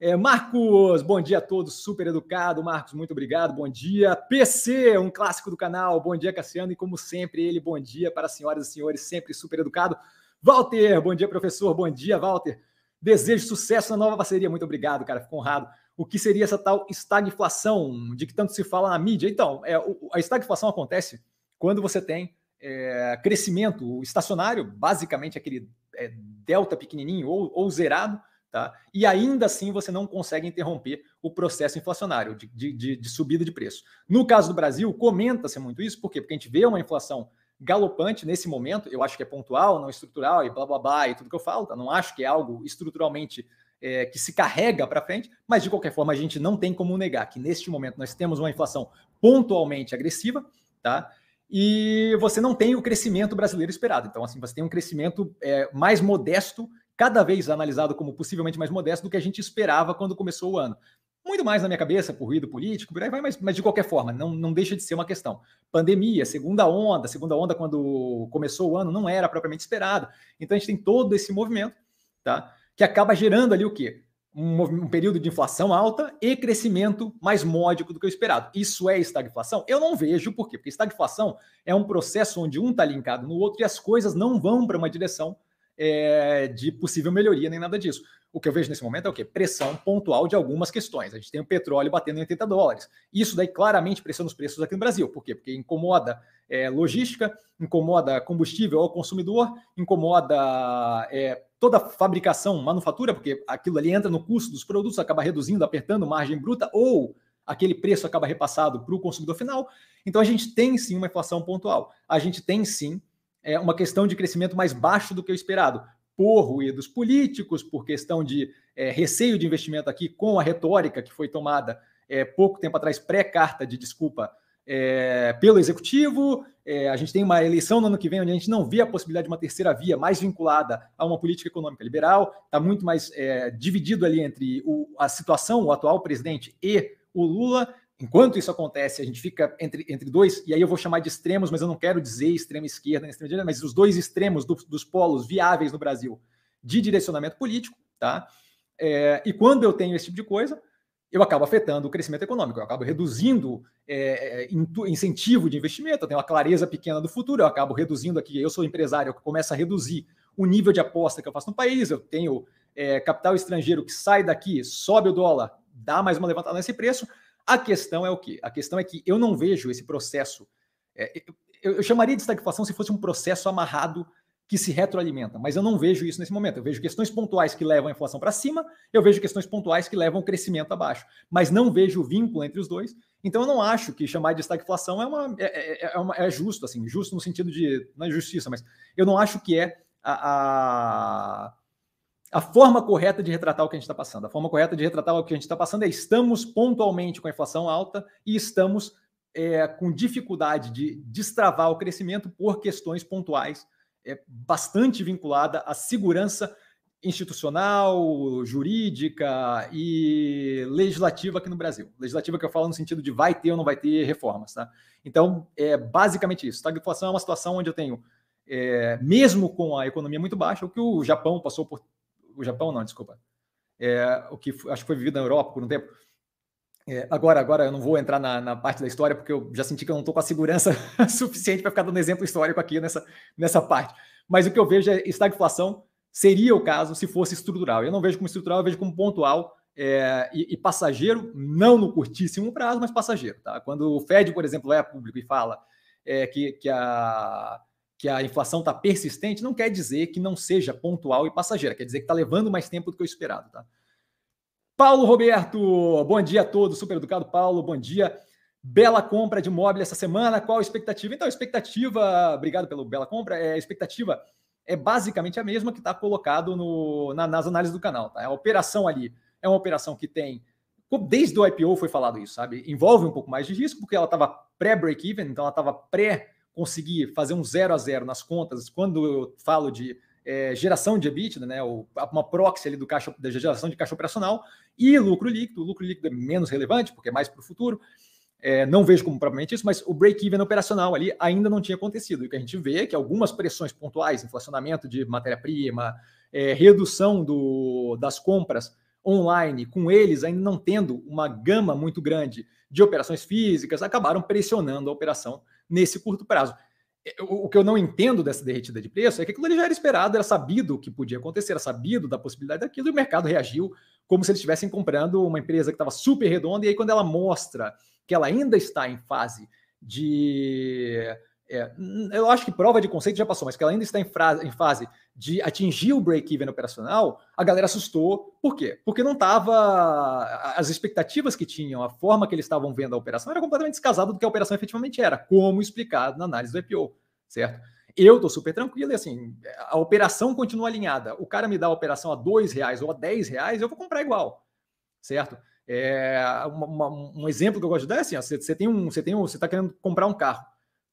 É, Marcos, bom dia a todos, super educado. Marcos, muito obrigado, bom dia. PC, um clássico do canal, bom dia, Cassiano. E como sempre, ele, bom dia para as senhoras e senhores, sempre super educado. Walter, bom dia, professor, bom dia, Walter. Desejo sucesso na nova parceria, muito obrigado, cara, fico honrado. O que seria essa tal estagflação de que tanto se fala na mídia? Então, é, a estagflação acontece quando você tem é, crescimento estacionário, basicamente aquele é, delta pequenininho ou, ou zerado, Tá? E ainda assim você não consegue interromper o processo inflacionário de, de, de subida de preço. No caso do Brasil, comenta-se muito isso, por quê? Porque a gente vê uma inflação galopante nesse momento, eu acho que é pontual, não estrutural e blá blá blá e tudo que eu falo, tá? não acho que é algo estruturalmente é, que se carrega para frente, mas de qualquer forma a gente não tem como negar que neste momento nós temos uma inflação pontualmente agressiva, tá? E você não tem o crescimento brasileiro esperado. Então, assim, você tem um crescimento é, mais modesto cada vez analisado como possivelmente mais modesto do que a gente esperava quando começou o ano. Muito mais na minha cabeça, por ruído político, por aí vai, mas, mas de qualquer forma, não, não deixa de ser uma questão. Pandemia, segunda onda, segunda onda quando começou o ano não era propriamente esperado. Então a gente tem todo esse movimento, tá? Que acaba gerando ali o quê? Um, um, período de inflação alta e crescimento mais módico do que o esperado. Isso é estagflação? Eu não vejo por quê? Porque estagflação é um processo onde um está linkado no outro e as coisas não vão para uma direção é, de possível melhoria nem nada disso. O que eu vejo nesse momento é o quê? Pressão pontual de algumas questões. A gente tem o petróleo batendo em 80 dólares. Isso daí claramente pressiona os preços aqui no Brasil. Por quê? Porque incomoda é, logística, incomoda combustível ao consumidor, incomoda é, toda a fabricação, manufatura, porque aquilo ali entra no custo dos produtos, acaba reduzindo, apertando margem bruta, ou aquele preço acaba repassado para o consumidor final. Então a gente tem sim uma inflação pontual. A gente tem sim é, uma questão de crescimento mais baixo do que o esperado por ruídos políticos, por questão de é, receio de investimento aqui, com a retórica que foi tomada é, pouco tempo atrás, pré-carta de desculpa é, pelo executivo. É, a gente tem uma eleição no ano que vem onde a gente não vê a possibilidade de uma terceira via mais vinculada a uma política econômica liberal, está muito mais é, dividido ali entre o, a situação, o atual presidente e o Lula. Enquanto isso acontece, a gente fica entre, entre dois, e aí eu vou chamar de extremos, mas eu não quero dizer extrema esquerda nem extrema direita, mas os dois extremos do, dos polos viáveis no Brasil de direcionamento político, tá? É, e quando eu tenho esse tipo de coisa, eu acabo afetando o crescimento econômico, eu acabo reduzindo é, é incentivo de investimento, eu tenho uma clareza pequena do futuro, eu acabo reduzindo aqui, eu sou empresário, eu começo a reduzir o nível de aposta que eu faço no país, eu tenho é, capital estrangeiro que sai daqui, sobe o dólar, dá mais uma levantada nesse preço, a questão é o quê? A questão é que eu não vejo esse processo. É, eu, eu, chamaria de estagflação se fosse um processo amarrado que se retroalimenta, mas eu não vejo isso nesse momento. Eu vejo questões pontuais que levam a inflação para cima, eu vejo questões pontuais que levam o crescimento abaixo, mas não vejo o vínculo entre os dois. Então eu não acho que chamar de estagflação é, uma, é, é, é, uma, é justo, assim, justo no sentido de não é justiça, mas eu não acho que é a, a a forma correta de retratar o que a gente está passando. A forma correta de retratar o que a gente está passando é estamos pontualmente com a inflação alta e estamos é, com dificuldade de destravar o crescimento por questões pontuais, é, bastante vinculada à segurança institucional, jurídica e legislativa aqui no Brasil. Legislativa que eu falo no sentido de vai ter ou não vai ter reformas. Tá? Então, é basicamente isso. A inflação é uma situação onde eu tenho, é, mesmo com a economia muito baixa, o que o Japão passou por o Japão não, desculpa, é, o que acho que foi vivido na Europa por um tempo. É, agora, agora eu não vou entrar na, na, parte da história porque eu já senti que eu não estou com a segurança suficiente para ficar dando exemplo histórico aqui nessa, nessa parte. Mas o que eu vejo é estagflação seria o caso se fosse estrutural. Eu não vejo como estrutural, eu vejo como pontual é, e, e, passageiro, não no curtíssimo prazo, mas passageiro. Tá? Quando o Fed, por exemplo, vai a público e fala é, que, que a que a inflação está persistente, não quer dizer que não seja pontual e passageira, quer dizer que está levando mais tempo do que o esperado. Tá? Paulo Roberto, bom dia a todos, super educado Paulo, bom dia. Bela compra de imóvel essa semana, qual a expectativa? Então, a expectativa, obrigado pelo bela compra, é, a expectativa é basicamente a mesma que está colocado no, na, nas análises do canal. Tá? A operação ali é uma operação que tem, desde o IPO foi falado isso, sabe? Envolve um pouco mais de risco, porque ela estava pré-break-even, então ela estava pré conseguir fazer um zero a zero nas contas, quando eu falo de é, geração de EBITDA, né, uma proxy ali do caixa, da geração de caixa operacional, e lucro líquido. O lucro líquido é menos relevante, porque é mais para o futuro. É, não vejo como propriamente isso, mas o break-even operacional ali ainda não tinha acontecido. E o que a gente vê é que algumas pressões pontuais, inflacionamento de matéria-prima, é, redução do, das compras online, com eles ainda não tendo uma gama muito grande de operações físicas, acabaram pressionando a operação nesse curto prazo. É, o, que eu não entendo dessa derretida de preço é que aquilo já era esperado, era sabido o que podia acontecer, era sabido da possibilidade daquilo, e o mercado reagiu como se eles estivessem comprando uma empresa que estava super redonda, e aí quando ela mostra que ela ainda está em fase de é, eu acho que prova de conceito já passou, mas que ela ainda está em, em fase de atingir o break-even operacional, a galera assustou. Por quê? Porque não estava. As expectativas que tinham, a forma que eles estavam vendo a operação era completamente descasada do que a operação efetivamente era, como explicado na análise do IPO, certo? Eu estou super tranquilo e assim, a operação continua alinhada. O cara me dá a operação a dois reais ou a dez reais, eu vou comprar igual, certo? É, uma, uma, um exemplo que eu gosto de dar é assim: ó, você, você tem um, você tem um, você está querendo comprar um carro,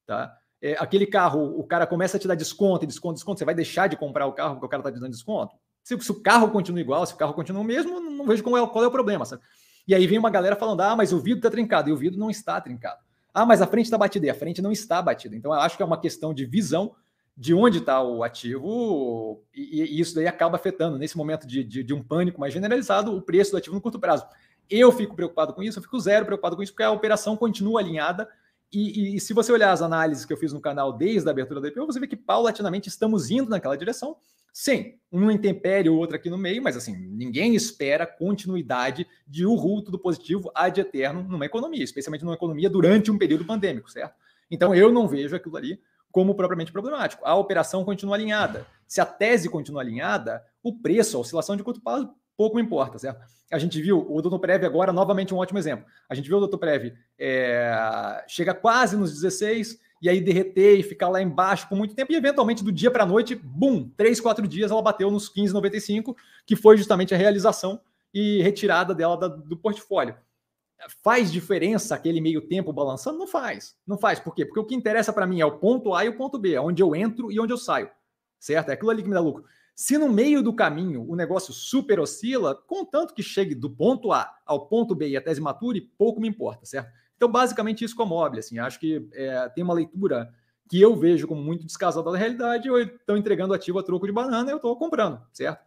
tá? É, aquele carro, o cara começa a te dar desconto, desconto, desconto, você vai deixar de comprar o carro porque o cara está te dando desconto? Se, se, o carro continua igual, se o carro continua o mesmo, não, vejo qual é, qual é o problema. Sabe? E aí vem uma galera falando: ah, mas o vidro está trincado, e o vidro não está trincado. Ah, mas a frente está batida, e a frente não está batida. Então, eu acho que é uma questão de visão de onde está o ativo, e, e, isso daí acaba afetando, nesse momento de, de, de um pânico mais generalizado, o preço do ativo no curto prazo. Eu fico preocupado com isso, eu fico zero preocupado com isso, porque a operação continua alinhada e, e, se você olhar as análises que eu fiz no canal desde a abertura do IPO, você vê que paulatinamente estamos indo naquela direção. Sim, um intempério, outro aqui no meio, mas assim, ninguém espera continuidade de o ruto do positivo ad eterno numa economia, especialmente numa economia durante um período pandêmico, certo? Então eu não vejo aquilo ali como propriamente problemático. A operação continua alinhada. Se a tese continua alinhada, o preço, a oscilação de curto prazo, pouco importa, certo? A gente viu o Doutor Prev agora, novamente um ótimo exemplo. A gente viu o Doutor Prev é, chega quase nos 16 e aí derreter e ficar lá embaixo por muito tempo, e eventualmente do dia para a noite, bum, três, quatro dias ela bateu nos 15,95, que foi justamente a realização e retirada dela da, do portfólio. Faz diferença aquele meio tempo balançando? Não faz. Não faz. Por quê? Porque o que interessa para mim é o ponto A e o ponto B, é onde eu entro e onde eu saio. Certo? É aquilo ali que me dá lucro. Se no meio do caminho o negócio super oscila, contanto que chegue do ponto A ao ponto B e a tese mature, pouco me importa, certo? Então, basicamente, isso com a. Assim, acho que é, tem uma leitura que eu vejo como muito descasada da realidade, ou estão entregando ativo a troco de banana, eu estou comprando, certo?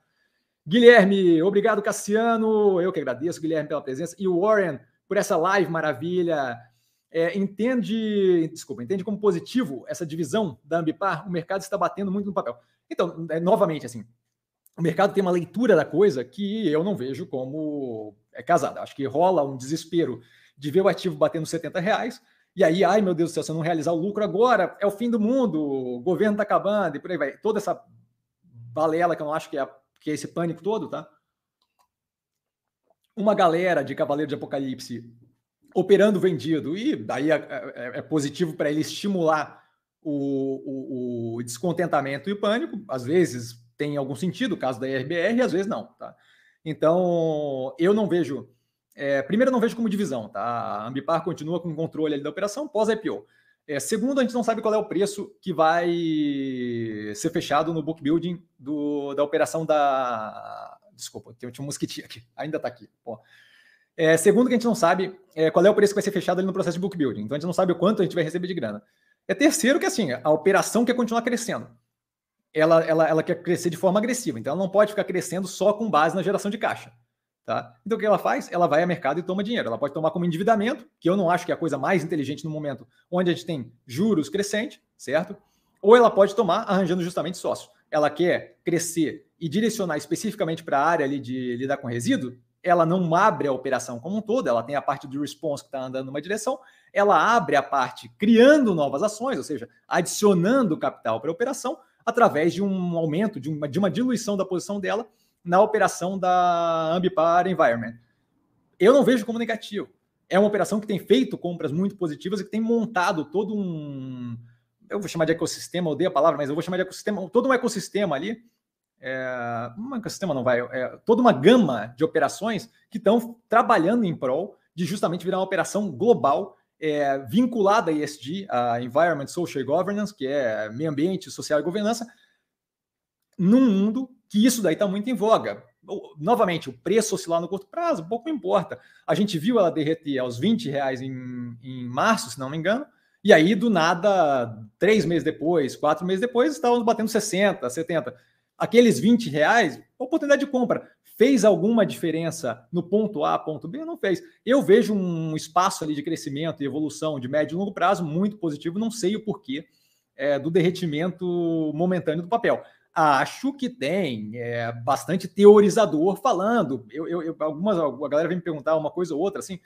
Guilherme, obrigado, Cassiano. Eu que agradeço, Guilherme, pela presença. E o Warren, por essa live maravilha. É, entende, desculpa, entende como positivo essa divisão da Ambipar? O mercado está batendo muito no papel. Então, é, novamente, assim, o mercado tem uma leitura da coisa que eu não vejo como é casada. Acho que rola um desespero de ver o ativo batendo 70 reais, e aí, ai meu Deus do céu, se eu não realizar o lucro agora, é o fim do mundo, o governo está acabando, e por aí vai. Toda essa balela que eu não acho que é, que é esse pânico todo, tá? Uma galera de Cavaleiro de Apocalipse operando vendido, e daí é, é, é positivo para ele estimular o, o, o, descontentamento e o pânico. Às vezes tem algum sentido, o caso da IRBR, às vezes não, tá? Então, eu não vejo é, primeiro, eu não vejo como divisão, tá? A Ambipar continua com o controle da operação pós-IPO. É, segundo, a gente não sabe qual é o preço que vai ser fechado no book building do, da operação da. Desculpa, tinha um mosquitinho aqui, ainda está aqui. É, segundo, que a gente não sabe é, qual é o preço que vai ser fechado ali no processo de book building. Então a gente não sabe o quanto a gente vai receber de grana. É terceiro, que assim, a operação quer continuar crescendo. Ela, ela, ela quer crescer de forma agressiva. Então ela não pode ficar crescendo só com base na geração de caixa. Tá? Então o que ela faz? Ela vai ao mercado e toma dinheiro. Ela pode tomar como endividamento, que eu não acho que é a coisa mais inteligente no momento onde a gente tem juros crescentes, certo? Ou ela pode tomar arranjando justamente sócio. Ela quer crescer e direcionar especificamente para a área ali de lidar com resíduo, ela não abre a operação como um todo, ela tem a parte do response que está andando numa direção, ela abre a parte criando novas ações, ou seja, adicionando capital para a operação através de um aumento, de uma, de uma diluição da posição dela na operação da Ambipar Environment. Eu não vejo como negativo. É uma operação que tem feito compras muito positivas e que tem montado todo um. Eu vou chamar de ecossistema, odeio a palavra, mas eu vou chamar de ecossistema, todo um ecossistema ali. É, um ecossistema não vai, é, toda uma gama de operações que estão trabalhando em prol de justamente virar uma operação global é, vinculada a ESG, a Environment, Social e Governance, que é meio ambiente, social e governança, num mundo que isso daí está muito em voga. Novamente, o preço oscilar no curto prazo, pouco importa. A gente viu ela derreter aos 20 reais em, em março, se não me engano, e aí, do nada, três meses depois, quatro meses depois, estávamos batendo 60, 70. Aqueles 20 reais, oportunidade de compra. Fez alguma diferença no ponto A, ponto B? Não fez. Eu vejo um espaço ali de crescimento e evolução de médio e longo prazo muito positivo, não sei o porquê é, do derretimento momentâneo do papel acho que tem é, bastante teorizador falando. Eu, eu, eu, algumas, a galera vem me perguntar uma coisa ou outra, assim,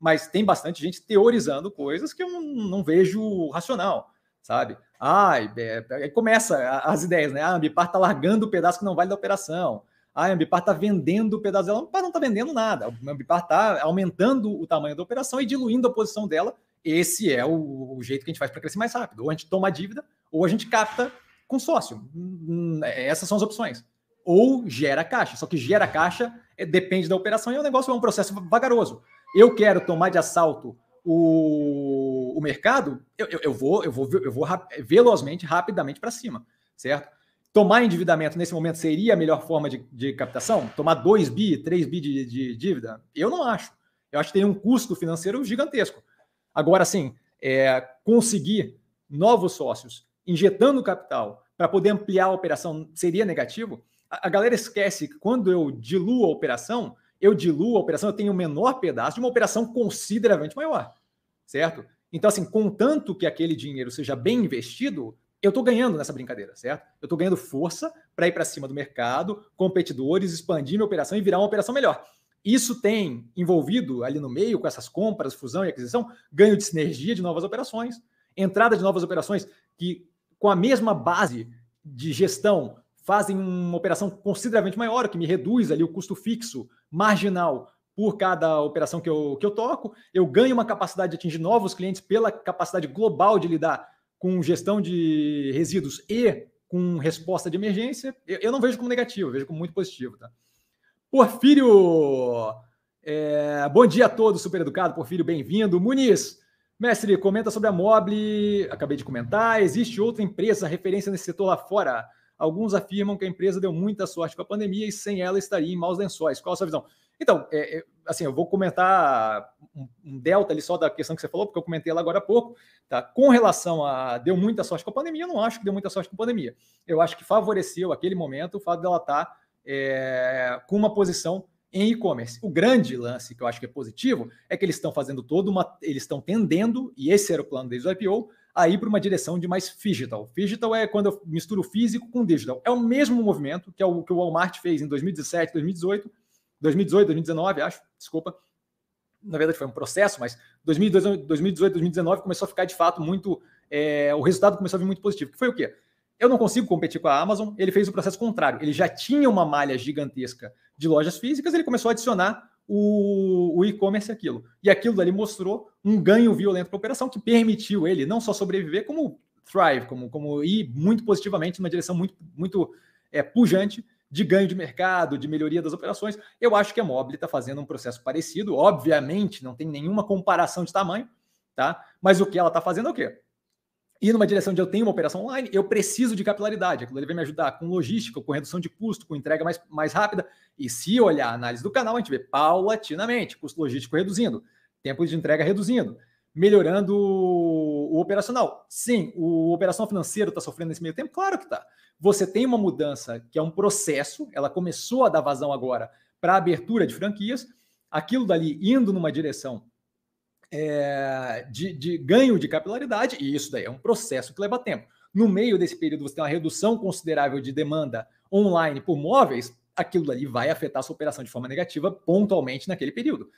mas tem bastante gente teorizando coisas que eu não, não vejo racional, sabe? Ai, é, começa as ideias, né? Ah, a Ambipar está largando o pedaço que não vale da operação. Ah, a Ambipar está vendendo o pedaço dela. A Ambipar não está vendendo nada. A Ambipar está aumentando o tamanho da operação e diluindo a posição dela. Esse é o, o jeito que a gente faz para crescer mais rápido. Ou a gente toma a dívida, ou a gente capta com sócio. Hum, é, essas são as opções. Ou gera caixa. Só que gera caixa é, depende da operação e o negócio é um processo vagaroso. Eu quero tomar de assalto o, o mercado, eu, eu, vou, eu vou, eu vou velozmente, rapidamente para cima, certo? Tomar endividamento nesse momento seria a melhor forma de, de captação? Tomar 2 bi, 3 bi de, de, dívida? Eu não acho. Eu acho que tem um custo financeiro gigantesco. Agora, sim, é, conseguir novos sócios injetando capital para poder ampliar a operação seria negativo? A, a, galera esquece que quando eu diluo a operação, eu diluo a operação, eu tenho o menor pedaço de uma operação consideravelmente maior, certo? Então, assim, contanto que aquele dinheiro seja bem investido, eu estou ganhando nessa brincadeira, certo? Eu estou ganhando força para ir para cima do mercado, competidores, expandir minha operação e virar uma operação melhor. Isso tem envolvido ali no meio, com essas compras, fusão e aquisição, ganho de sinergia de novas operações, entrada de novas operações que, com a mesma base de gestão, fazem uma operação consideravelmente maior, que me reduz ali o custo fixo marginal por cada operação que eu, que eu toco. Eu ganho uma capacidade de atingir novos clientes pela capacidade global de lidar com gestão de resíduos e com resposta de emergência, eu, eu não vejo como negativo, vejo como muito positivo. Tá? Porfírio, é, bom dia a todos, super educado, Porfírio, bem-vindo. Muniz, mestre, comenta sobre a Mobile, acabei de comentar, existe outra empresa referência nesse setor lá fora? Alguns afirmam que a empresa deu muita sorte com a pandemia e sem ela estaria em maus lençóis. Qual a sua visão? Então, é, é, assim, eu vou comentar um, um, delta ali só da questão que você falou, porque eu comentei ela agora há pouco. Tá? Com relação a deu muita sorte com a pandemia, eu não acho que deu muita sorte com a pandemia. Eu acho que favoreceu aquele momento o fato dela estar é, com uma posição em e-commerce. O grande lance que eu acho que é positivo é que eles estão fazendo todo uma. Eles estão tendendo, e esse era o plano desde o IPO, a ir para uma direção de mais digital. Digital é quando eu misturo físico com digital. É o mesmo movimento que, é o, que o Walmart fez em 2017, 2018 2018, 2019, acho, desculpa. Na verdade, foi um processo, mas 2018, 2019 começou a ficar de fato muito. É, o resultado começou a vir muito positivo. Que foi o quê? Eu não consigo competir com a Amazon. Ele fez o processo contrário. Ele já tinha uma malha gigantesca de lojas físicas, ele começou a adicionar o, o e-commerce aquilo. E aquilo dali mostrou um ganho violento para a operação que permitiu ele não só sobreviver, como thrive, como, como ir muito positivamente numa direção muito, muito é, pujante de ganho de mercado, de melhoria das operações. Eu acho que a Mobile está fazendo um processo parecido. Obviamente, não tem nenhuma comparação de tamanho, tá? Mas o que ela está fazendo é o quê? Ir numa direção de eu tenho uma operação online, eu preciso de capilaridade. Aquilo vai me ajudar com logística, com redução de custo, com entrega mais, mais rápida. E se olhar a análise do canal, a gente vê paulatinamente custo logístico reduzindo, tempo de entrega reduzindo, melhorando o operacional. Sim, o operacional financeiro está sofrendo nesse meio tempo? Claro que está você tem uma mudança que é um processo, ela começou a dar vazão agora para a abertura de franquias, aquilo dali indo numa direção é, de, de, ganho de capilaridade, e isso daí é um processo que leva tempo. No meio desse período, você tem uma redução considerável de demanda online por móveis, aquilo dali vai afetar a sua operação de forma negativa pontualmente naquele período.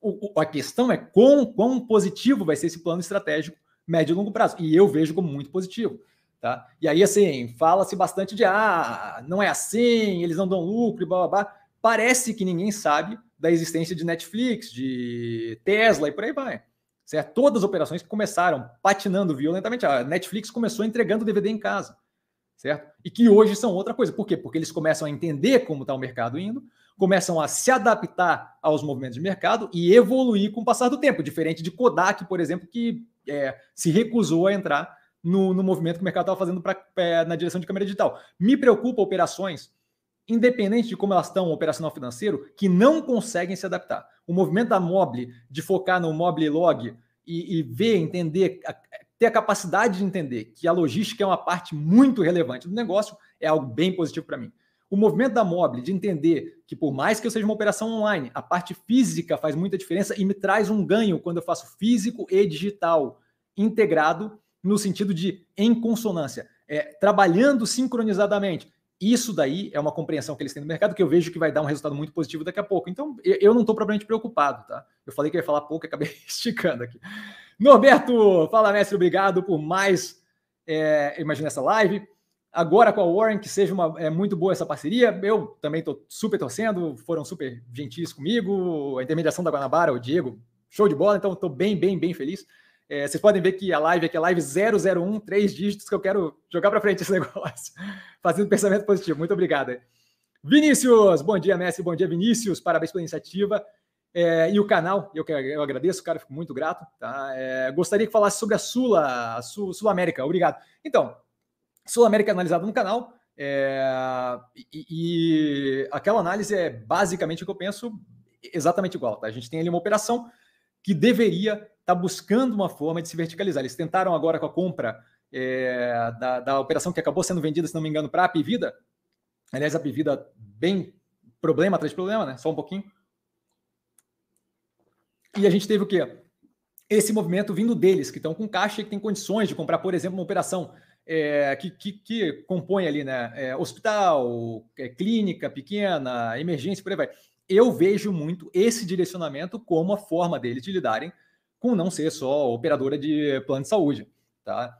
O, o, a questão é quão, quão positivo vai ser esse plano estratégico médio e longo prazo, e eu vejo como muito positivo. Tá? E aí, assim, fala-se bastante de ah, não é assim, eles não dão lucro blá blá blá. Parece que ninguém sabe da existência de Netflix, de Tesla e por aí vai. Certo? Todas as operações que começaram patinando violentamente. A Netflix começou entregando DVD em casa, certo? E que hoje são outra coisa. Por quê? Porque eles começam a entender como está o mercado indo, começam a se adaptar aos movimentos de mercado e evoluir com o passar do tempo. Diferente de Kodak, por exemplo, que é, se recusou a entrar no, no movimento que o mercado estava fazendo pra, é, na direção de câmera digital. Me preocupa operações, independente de como elas estão, operacional financeiro, que não conseguem se adaptar. O movimento da Mobile, de focar no Mobile Log e, e ver, entender, ter a capacidade de entender que a logística é uma parte muito relevante do negócio, é algo bem positivo para mim. O movimento da Mobile de entender que, por mais que eu seja uma operação online, a parte física faz muita diferença e me traz um ganho quando eu faço físico e digital integrado no sentido de em consonância, é, trabalhando sincronizadamente. Isso daí é uma compreensão que eles têm no mercado que eu vejo que vai dar um resultado muito positivo daqui a pouco. Então, eu não estou propriamente preocupado, tá? Eu falei que ia falar pouco e acabei esticando aqui. Norberto, fala, mestre, obrigado por mais, é, imagina essa live. Agora com a Warren, que seja uma, é muito boa essa parceria. Eu também estou super torcendo, foram super gentis comigo. A intermediação da Guanabara, o Diego, show de bola. Então, estou bem, bem, bem feliz. É, vocês podem ver que a live aqui é live 001, três dígitos, que eu quero jogar para frente esse negócio, fazendo pensamento positivo. Muito obrigado. Vinícius, bom dia, Messi, bom dia, Vinícius, parabéns pela iniciativa. É, e o canal, eu, eu agradeço, cara, fico muito grato. Tá? É, gostaria que falasse sobre a Sula, a Sul, Sul América, obrigado. Então, Sul América é analisado no canal, é, e, e, aquela análise é basicamente o que eu penso exatamente igual. Tá? A gente tem ali uma operação que deveria está buscando uma forma de se verticalizar. Eles tentaram agora com a compra é, da, da, operação que acabou sendo vendida, se não me engano, para a Pivida. Aliás, a Pivida bem problema atrás de problema, né? Só um pouquinho. E a gente teve o quê? Esse movimento vindo deles, que estão com caixa e que têm condições de comprar, por exemplo, uma operação é, que, que, que, compõe ali, né? É, hospital, é, clínica pequena, emergência, por aí vai. Eu vejo muito esse direcionamento como a forma deles de lidarem com não ser só operadora de plano de saúde, tá?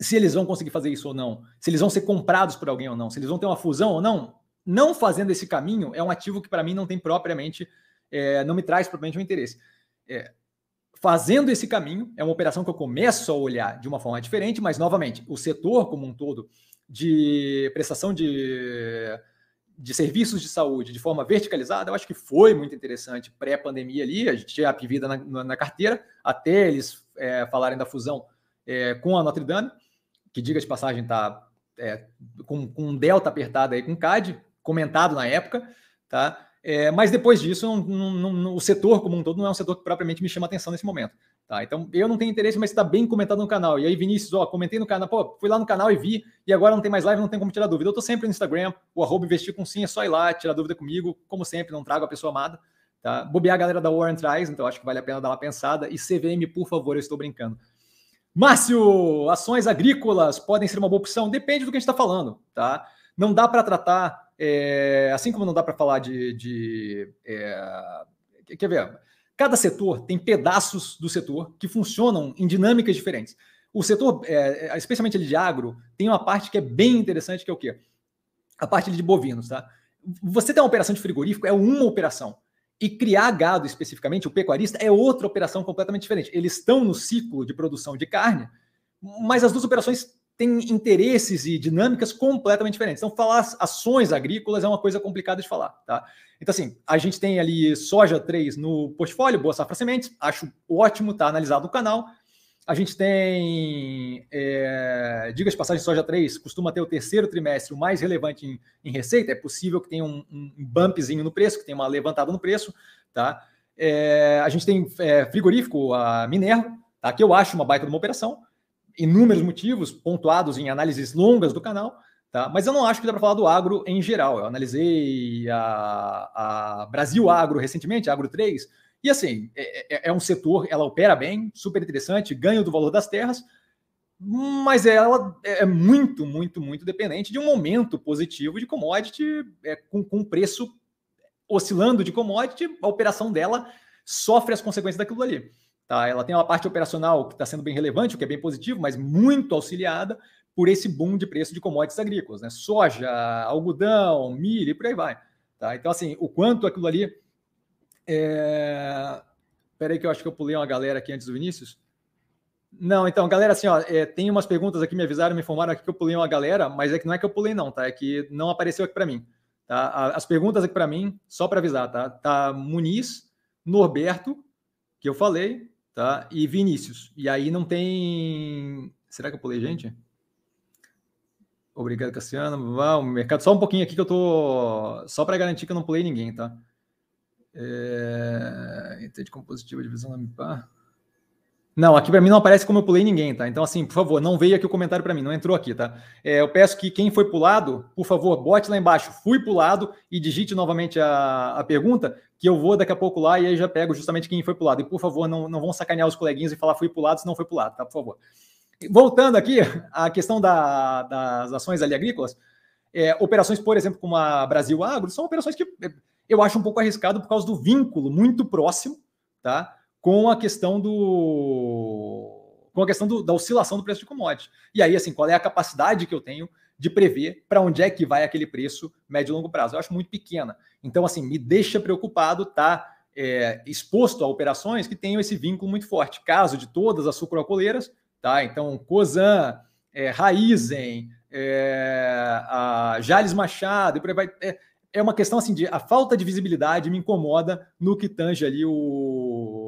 Se eles vão conseguir fazer isso ou não, se eles vão ser comprados por alguém ou não, se eles vão ter uma fusão ou não, não fazendo esse caminho é um ativo que para mim não tem propriamente, é, não me traz propriamente um interesse. É, fazendo esse caminho, é uma operação que eu começo a olhar de uma forma diferente, mas, novamente, o setor como um todo de prestação de, de serviços de saúde de forma verticalizada, eu acho que foi muito interessante pré-pandemia ali, a gente tinha a Pivida na, na carteira, até eles é, falarem da fusão é, com a Notre Dame, que, diga de passagem, está é, com, com um delta apertado aí com o CAD, comentado na época, tá? É, mas depois disso, não, não, não, o setor como um todo não é um setor que propriamente me chama atenção nesse momento. Tá? Então, eu não tenho interesse, mas está bem comentado no canal. E aí, Vinícius, ó, comentei no canal, pô, fui lá no canal e vi, e agora não tem mais live, não tem como tirar dúvida. Eu estou sempre no Instagram, o arroba investir com sim, é só ir lá, tirar dúvida comigo, como sempre, não trago a pessoa amada. Tá? Bobear a galera da Warren traz, então acho que vale a pena dar uma pensada. E CVM, por favor, eu estou brincando. Márcio, ações agrícolas podem ser uma boa opção? Depende do que a gente está falando, tá? Não dá para tratar é, assim como não dá para falar de. de é, quer ver? Cada setor tem pedaços do setor que funcionam em dinâmicas diferentes. O setor, é, especialmente ele de agro, tem uma parte que é bem interessante, que é o quê? A parte de bovinos, tá? Você tem uma operação de frigorífico, é uma operação. E criar gado especificamente, o pecuarista, é outra operação completamente diferente. Eles estão no ciclo de produção de carne, mas as duas operações tem interesses e dinâmicas completamente diferentes. Então, falar ações agrícolas é uma coisa complicada de falar, tá? Então, assim, a gente tem ali soja 3 no portfólio, Boa Safra Sementes, acho ótimo, tá analisado no canal. A gente tem, é, diga de passagem, soja 3 costuma ter o terceiro trimestre o mais relevante em, em receita. É possível que tenha um, um, bumpzinho no preço, que tenha uma levantada no preço, tá? É, a gente tem é, frigorífico, a Minerva, tá? que eu acho uma baita de uma operação inúmeros motivos pontuados em análises longas do canal, tá? Mas eu não acho que dá para falar do agro em geral. Eu analisei a, a Brasil Agro recentemente, Agro 3, e assim, é, é, é, um setor, ela opera bem, super interessante, ganha do valor das terras, mas ela é muito, muito, muito dependente de um momento positivo de commodity, é, com, com preço oscilando de commodity, a operação dela sofre as consequências daquilo ali. Tá? Ela tem uma parte operacional que está sendo bem relevante, o que é bem positivo, mas muito auxiliada por esse boom de preço de commodities agrícolas, né? Soja, algodão, milho e por aí vai. Tá? Então, assim, o quanto aquilo ali. É... Peraí, que eu acho que eu pulei uma galera aqui antes do Vinícius. Não, então, galera, assim, ó, é, tem umas perguntas aqui, me avisaram, me informaram aqui que eu pulei uma galera, mas é que não é que eu pulei, não, tá? É que não apareceu aqui para mim. Tá? As perguntas aqui para mim, só para avisar, tá? Tá Muniz, Norberto, que eu falei, tá? E Vinícius. E aí não tem. Será que eu pulei gente? Obrigado, Cassiano. Vamos, mercado. Só um pouquinho aqui que eu tô. Só para garantir que eu não pulei ninguém, tá? É... Entende compositiva, divisão da MIPA. Não, aqui para mim não aparece como eu pulei ninguém, tá? Então, assim, por favor, não veio aqui o comentário para mim, não entrou aqui, tá? É, eu peço que quem foi pulado, por favor, bote lá embaixo, fui pulado e digite novamente a, a pergunta, que eu vou daqui a pouco lá e aí já pego justamente quem foi pulado. E, por favor, não, não vão sacanear os coleguinhas e falar fui pulado se não foi pulado, tá? Por favor. Voltando aqui à questão da, das ações ali agrícolas, é, operações, por exemplo, como a Brasil Agro, são operações que eu acho um pouco arriscado por causa do vínculo muito próximo, tá? Com a questão do com a questão do, da oscilação do preço de commodity. E aí, assim, qual é a capacidade que eu tenho de prever para onde é que vai aquele preço médio e longo prazo? Eu acho muito pequena. Então, assim, me deixa preocupado tá é, exposto a operações que tenham esse vínculo muito forte. Caso de todas as sucroalcooleiras, tá? Então, Cosan, é, Raizen, é, Jales Machado, e por aí vai. É, é uma questão assim de a falta de visibilidade me incomoda no que tange ali o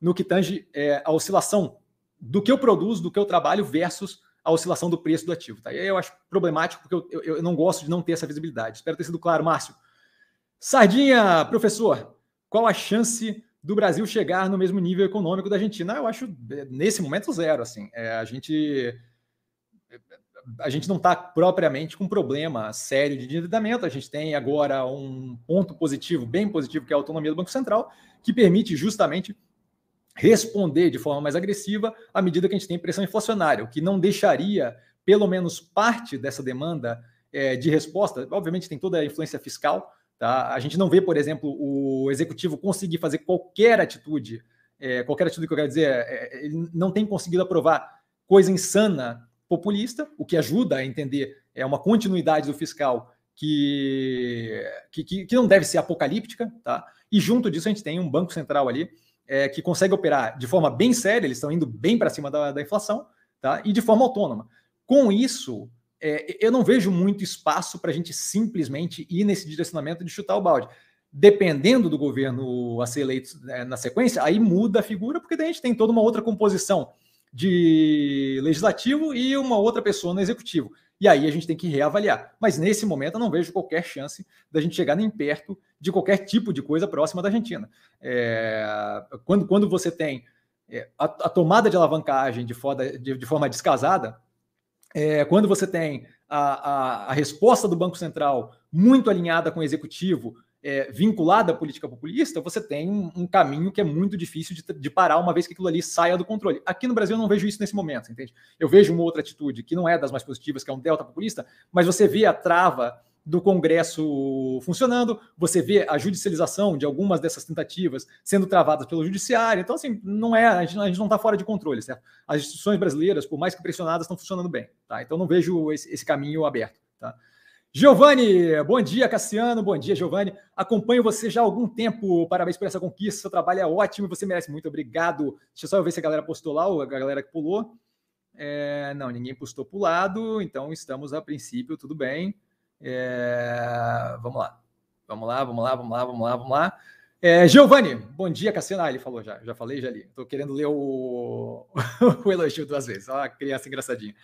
no que tange é, a oscilação do que eu produzo, do que eu trabalho versus a oscilação do preço do ativo. Tá? E aí eu acho problemático porque eu, eu, eu não gosto de não ter essa visibilidade. Espero ter sido claro, Márcio. Sardinha, professor, qual a chance do Brasil chegar no mesmo nível econômico da Argentina? Eu acho nesse momento zero. Assim, é, a gente a gente não está propriamente com um problema sério de endividamento. A gente tem agora um ponto positivo, bem positivo, que é a autonomia do Banco Central, que permite justamente responder de forma mais agressiva à medida que a gente tem pressão inflacionária, o que não deixaria pelo menos parte dessa demanda é, de resposta. Obviamente, tem toda a influência fiscal. Tá? A gente não vê, por exemplo, o executivo conseguir fazer qualquer atitude, é, qualquer atitude que eu quero dizer, é, é, ele não tem conseguido aprovar coisa insana populista, o que ajuda a entender é uma continuidade do fiscal que, que, que não deve ser apocalíptica, tá? E junto disso a gente tem um banco central ali é, que consegue operar de forma bem séria, eles estão indo bem para cima da, da, inflação, tá? E de forma autônoma. Com isso, é, eu não vejo muito espaço para a gente simplesmente ir nesse direcionamento de chutar o balde. Dependendo do governo a ser eleito é, na sequência, aí muda a figura, porque daí a gente tem toda uma outra composição de legislativo e uma outra pessoa no executivo. E aí a gente tem que reavaliar. Mas nesse momento eu não vejo qualquer chance da gente chegar nem perto de qualquer tipo de coisa próxima da Argentina. É, quando, quando você tem é, a, a, tomada de alavancagem de, foda, de, de forma descasada, é, quando você tem a, a, a resposta do Banco Central muito alinhada com o executivo, é, vinculada à política populista, você tem um, um caminho que é muito difícil de, de, parar uma vez que aquilo ali saia do controle. Aqui no Brasil eu não vejo isso nesse momento, entende? Eu vejo uma outra atitude que não é das mais positivas, que é um delta populista, mas você vê a trava do Congresso funcionando, você vê a judicialização de algumas dessas tentativas sendo travadas pelo judiciário. Então, assim, não é, a gente, a gente não está fora de controle, certo? As instituições brasileiras, por mais que pressionadas, estão funcionando bem, tá? Então, não vejo esse, esse caminho aberto, tá? Giovanni, bom dia, Cassiano, bom dia, Giovanni. Acompanho você já há algum tempo, parabéns por essa conquista, seu trabalho é ótimo e você merece muito, obrigado. Deixa eu só ver se a galera postou lá, ou a galera que pulou. É, não, ninguém postou pulado, então estamos a princípio, tudo bem. É, vamos lá, vamos lá, vamos lá, vamos lá, vamos lá, vamos lá. É, Giovanni, bom dia, Cassiano. Ah, ele falou já, já falei, já li. Estou querendo ler o, o elogio duas vezes, ó, a criança engraçadinha.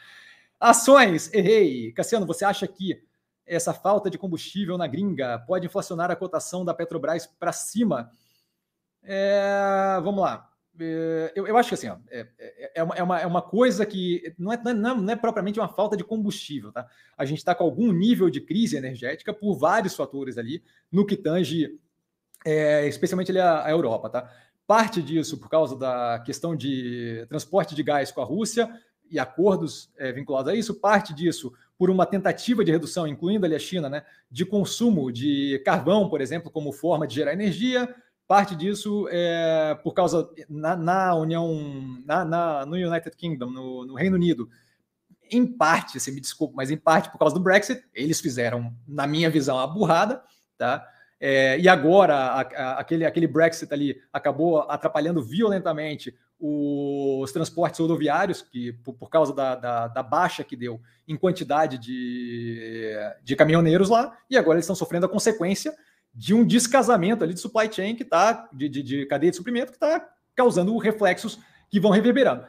Ações, errei. Cassiano, você acha que essa falta de combustível na gringa pode inflacionar a cotação da Petrobras para cima? É, vamos lá. É, eu, eu, acho que assim, ó, é, é, é, uma, é, uma, é uma coisa que não é, não, não é propriamente uma falta de combustível. Tá? A gente está com algum nível de crise energética por vários fatores ali, no que tange especialmente ali a, a Europa. Tá? Parte disso por causa da questão de transporte de gás com a Rússia e acordos vinculados a isso, parte disso por uma tentativa de redução, incluindo ali a China, né, de consumo de carvão, por exemplo, como forma de gerar energia. Parte disso é por causa na, na União, na, na, no United Kingdom, no, no, Reino Unido, em parte, se me desculpe, mas em parte por causa do Brexit, eles fizeram, na minha visão, a burrada, tá? É, e agora a, a, aquele, aquele Brexit ali acabou atrapalhando violentamente os transportes rodoviários, que por, causa da, da, da, baixa que deu em quantidade de, de caminhoneiros lá, e agora eles estão sofrendo a consequência de um descasamento ali de supply chain que está, de, de, de, cadeia de suprimento, que está causando reflexos que vão reverberando.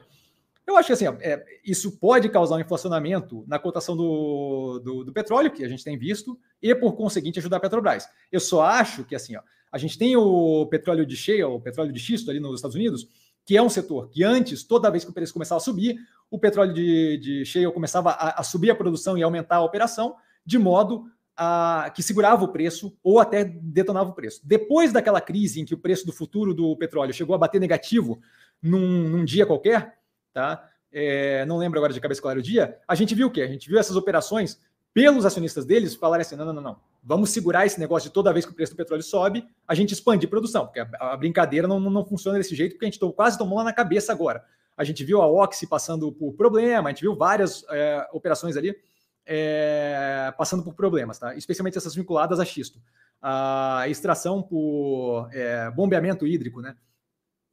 Eu acho que assim, é, isso pode causar um inflacionamento na cotação do, do, do, petróleo, que a gente tem visto, e por conseguinte ajudar a Petrobras. Eu só acho que assim, ó, a gente tem o petróleo de shale, o petróleo de xisto ali nos Estados Unidos, que é um setor que antes, toda vez que o preço começava a subir, o petróleo de, de começava a, a subir a produção e aumentar a operação, de modo a, que segurava o preço ou até detonava o preço. Depois daquela crise em que o preço do futuro do petróleo chegou a bater negativo num, num dia qualquer, tá? É, não lembro agora de cabeça qual era o dia, a gente viu o quê? A gente viu essas operações pelos acionistas deles falarem assim: não, não, não, não. Vamos segurar esse negócio de toda vez que o preço do petróleo sobe, a gente expandir produção, porque a, brincadeira não, não, funciona desse jeito, porque a gente quase tomou lá na cabeça agora. A gente viu a Oxy passando por problema, a gente viu várias é, operações ali é, passando por problemas, tá? especialmente essas vinculadas a xisto. A extração por é, bombeamento hídrico. Né?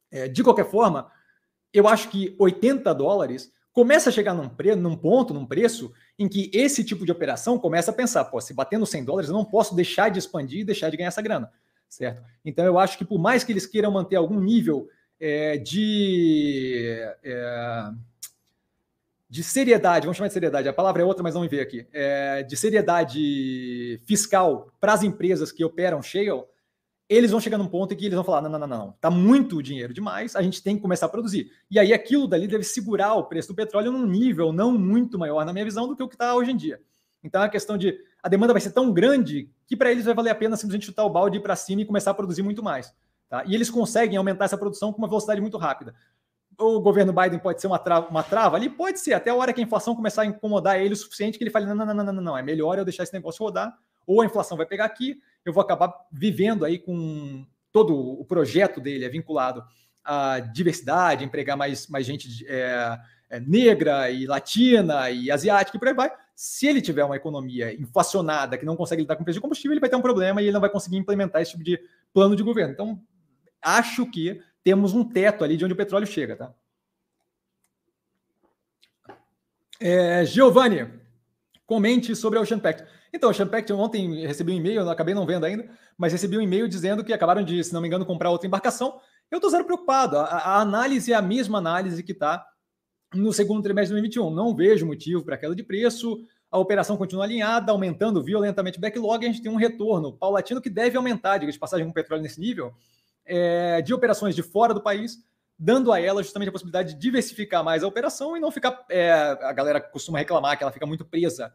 É, de qualquer forma, eu acho que 80 dólares começa a chegar num, pre, num ponto, num preço, em que esse tipo de operação começa a pensar, pô, se batendo 100 dólares, eu não posso deixar de expandir e deixar de ganhar essa grana, certo? Então eu acho que por mais que eles queiram manter algum nível é, de, é, de seriedade, vamos chamar de seriedade, a palavra é outra, mas não me veio aqui, é, de seriedade fiscal para as empresas que operam shale, eles vão chegar num ponto em que eles vão falar: não, não, não, não, tá muito dinheiro demais, a gente tem que começar a produzir. E aí aquilo dali deve segurar o preço do petróleo num nível não muito maior, na minha visão, do que o que está hoje em dia. Então é a questão de a demanda vai ser tão grande que para eles vai valer a pena simplesmente chutar o balde para cima e começar a produzir muito mais. Tá? E eles conseguem aumentar essa produção com uma velocidade muito rápida. o governo Biden pode ser uma trava, uma trava ali? Pode ser, até a hora que a inflação começar a incomodar ele o suficiente que ele fale: não, não, não, não, não, não, é melhor eu deixar esse negócio rodar, ou a inflação vai pegar aqui, eu vou acabar vivendo aí com todo o projeto dele é vinculado à diversidade, empregar mais, mais gente é, é, negra e latina e asiática e por aí vai. Se ele tiver uma economia inflacionada que não consegue lidar com o preço de combustível, ele vai ter um problema e ele não vai conseguir implementar esse tipo de plano de governo. Então, acho que temos um teto ali de onde o petróleo chega, tá? É, Giovanni, comente sobre a Ocean Pact. Então, a Ocean Pact, ontem recebi um e-mail, acabei não vendo ainda, mas recebi um e-mail dizendo que acabaram de, se não me engano, comprar outra embarcação. Eu estou zero preocupado. A, a, análise é a mesma análise que está no segundo trimestre de 2021. Não vejo motivo para queda de preço. A operação continua alinhada, aumentando violentamente o backlog. A gente tem um retorno paulatino que deve aumentar, diga de passagem com o petróleo nesse nível, é, de operações de fora do país, dando a ela justamente a possibilidade de diversificar mais a operação e não ficar. É, a galera costuma reclamar que ela fica muito presa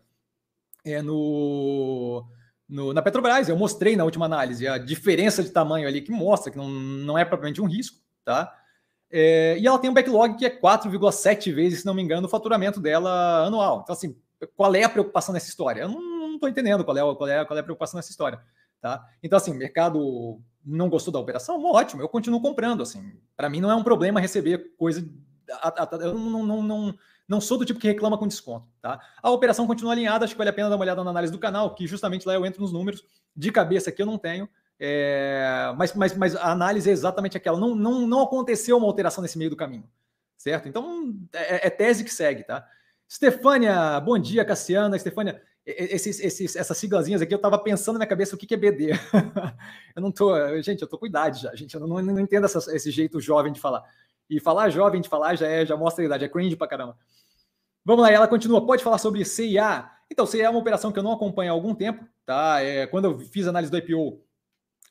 é, no, no, na Petrobras. Eu mostrei na última análise a diferença de tamanho ali, que mostra que não, não é propriamente um risco, tá? É, e ela tem um backlog que é 4,7 vezes, se não me engano, o faturamento dela anual. Então, assim, qual é a preocupação nessa história? Eu não estou entendendo qual é, qual, é, qual é a preocupação nessa história. Tá? Então, assim, mercado não gostou da operação? Ótimo, eu continuo comprando. Assim, para mim não é um problema receber coisa. Eu não, não, não, não sou do tipo que reclama com desconto. Tá? A operação continua alinhada, acho que vale a pena dar uma olhada na análise do canal, que justamente lá eu entro nos números. De cabeça que eu não tenho. É, mas, mas, mas a análise é exatamente aquela. Não, não, não aconteceu uma alteração nesse meio do caminho. Certo? Então, é, é tese que segue, tá? Stefânia, bom dia, Cassiana. Stefânia, esses, esses, essas siglazinhas aqui, eu estava pensando na minha cabeça o que, que é BD. eu não tô, gente, eu tô com idade já, gente, eu não, não entendo essa, esse jeito jovem de falar. E falar jovem de falar já é, já mostra a idade, é cringe pra caramba. Vamos lá, ela continua. Pode falar sobre CIA? Então, CIA é uma operação que eu não acompanho há algum tempo, tá? É, quando eu fiz análise do IPO,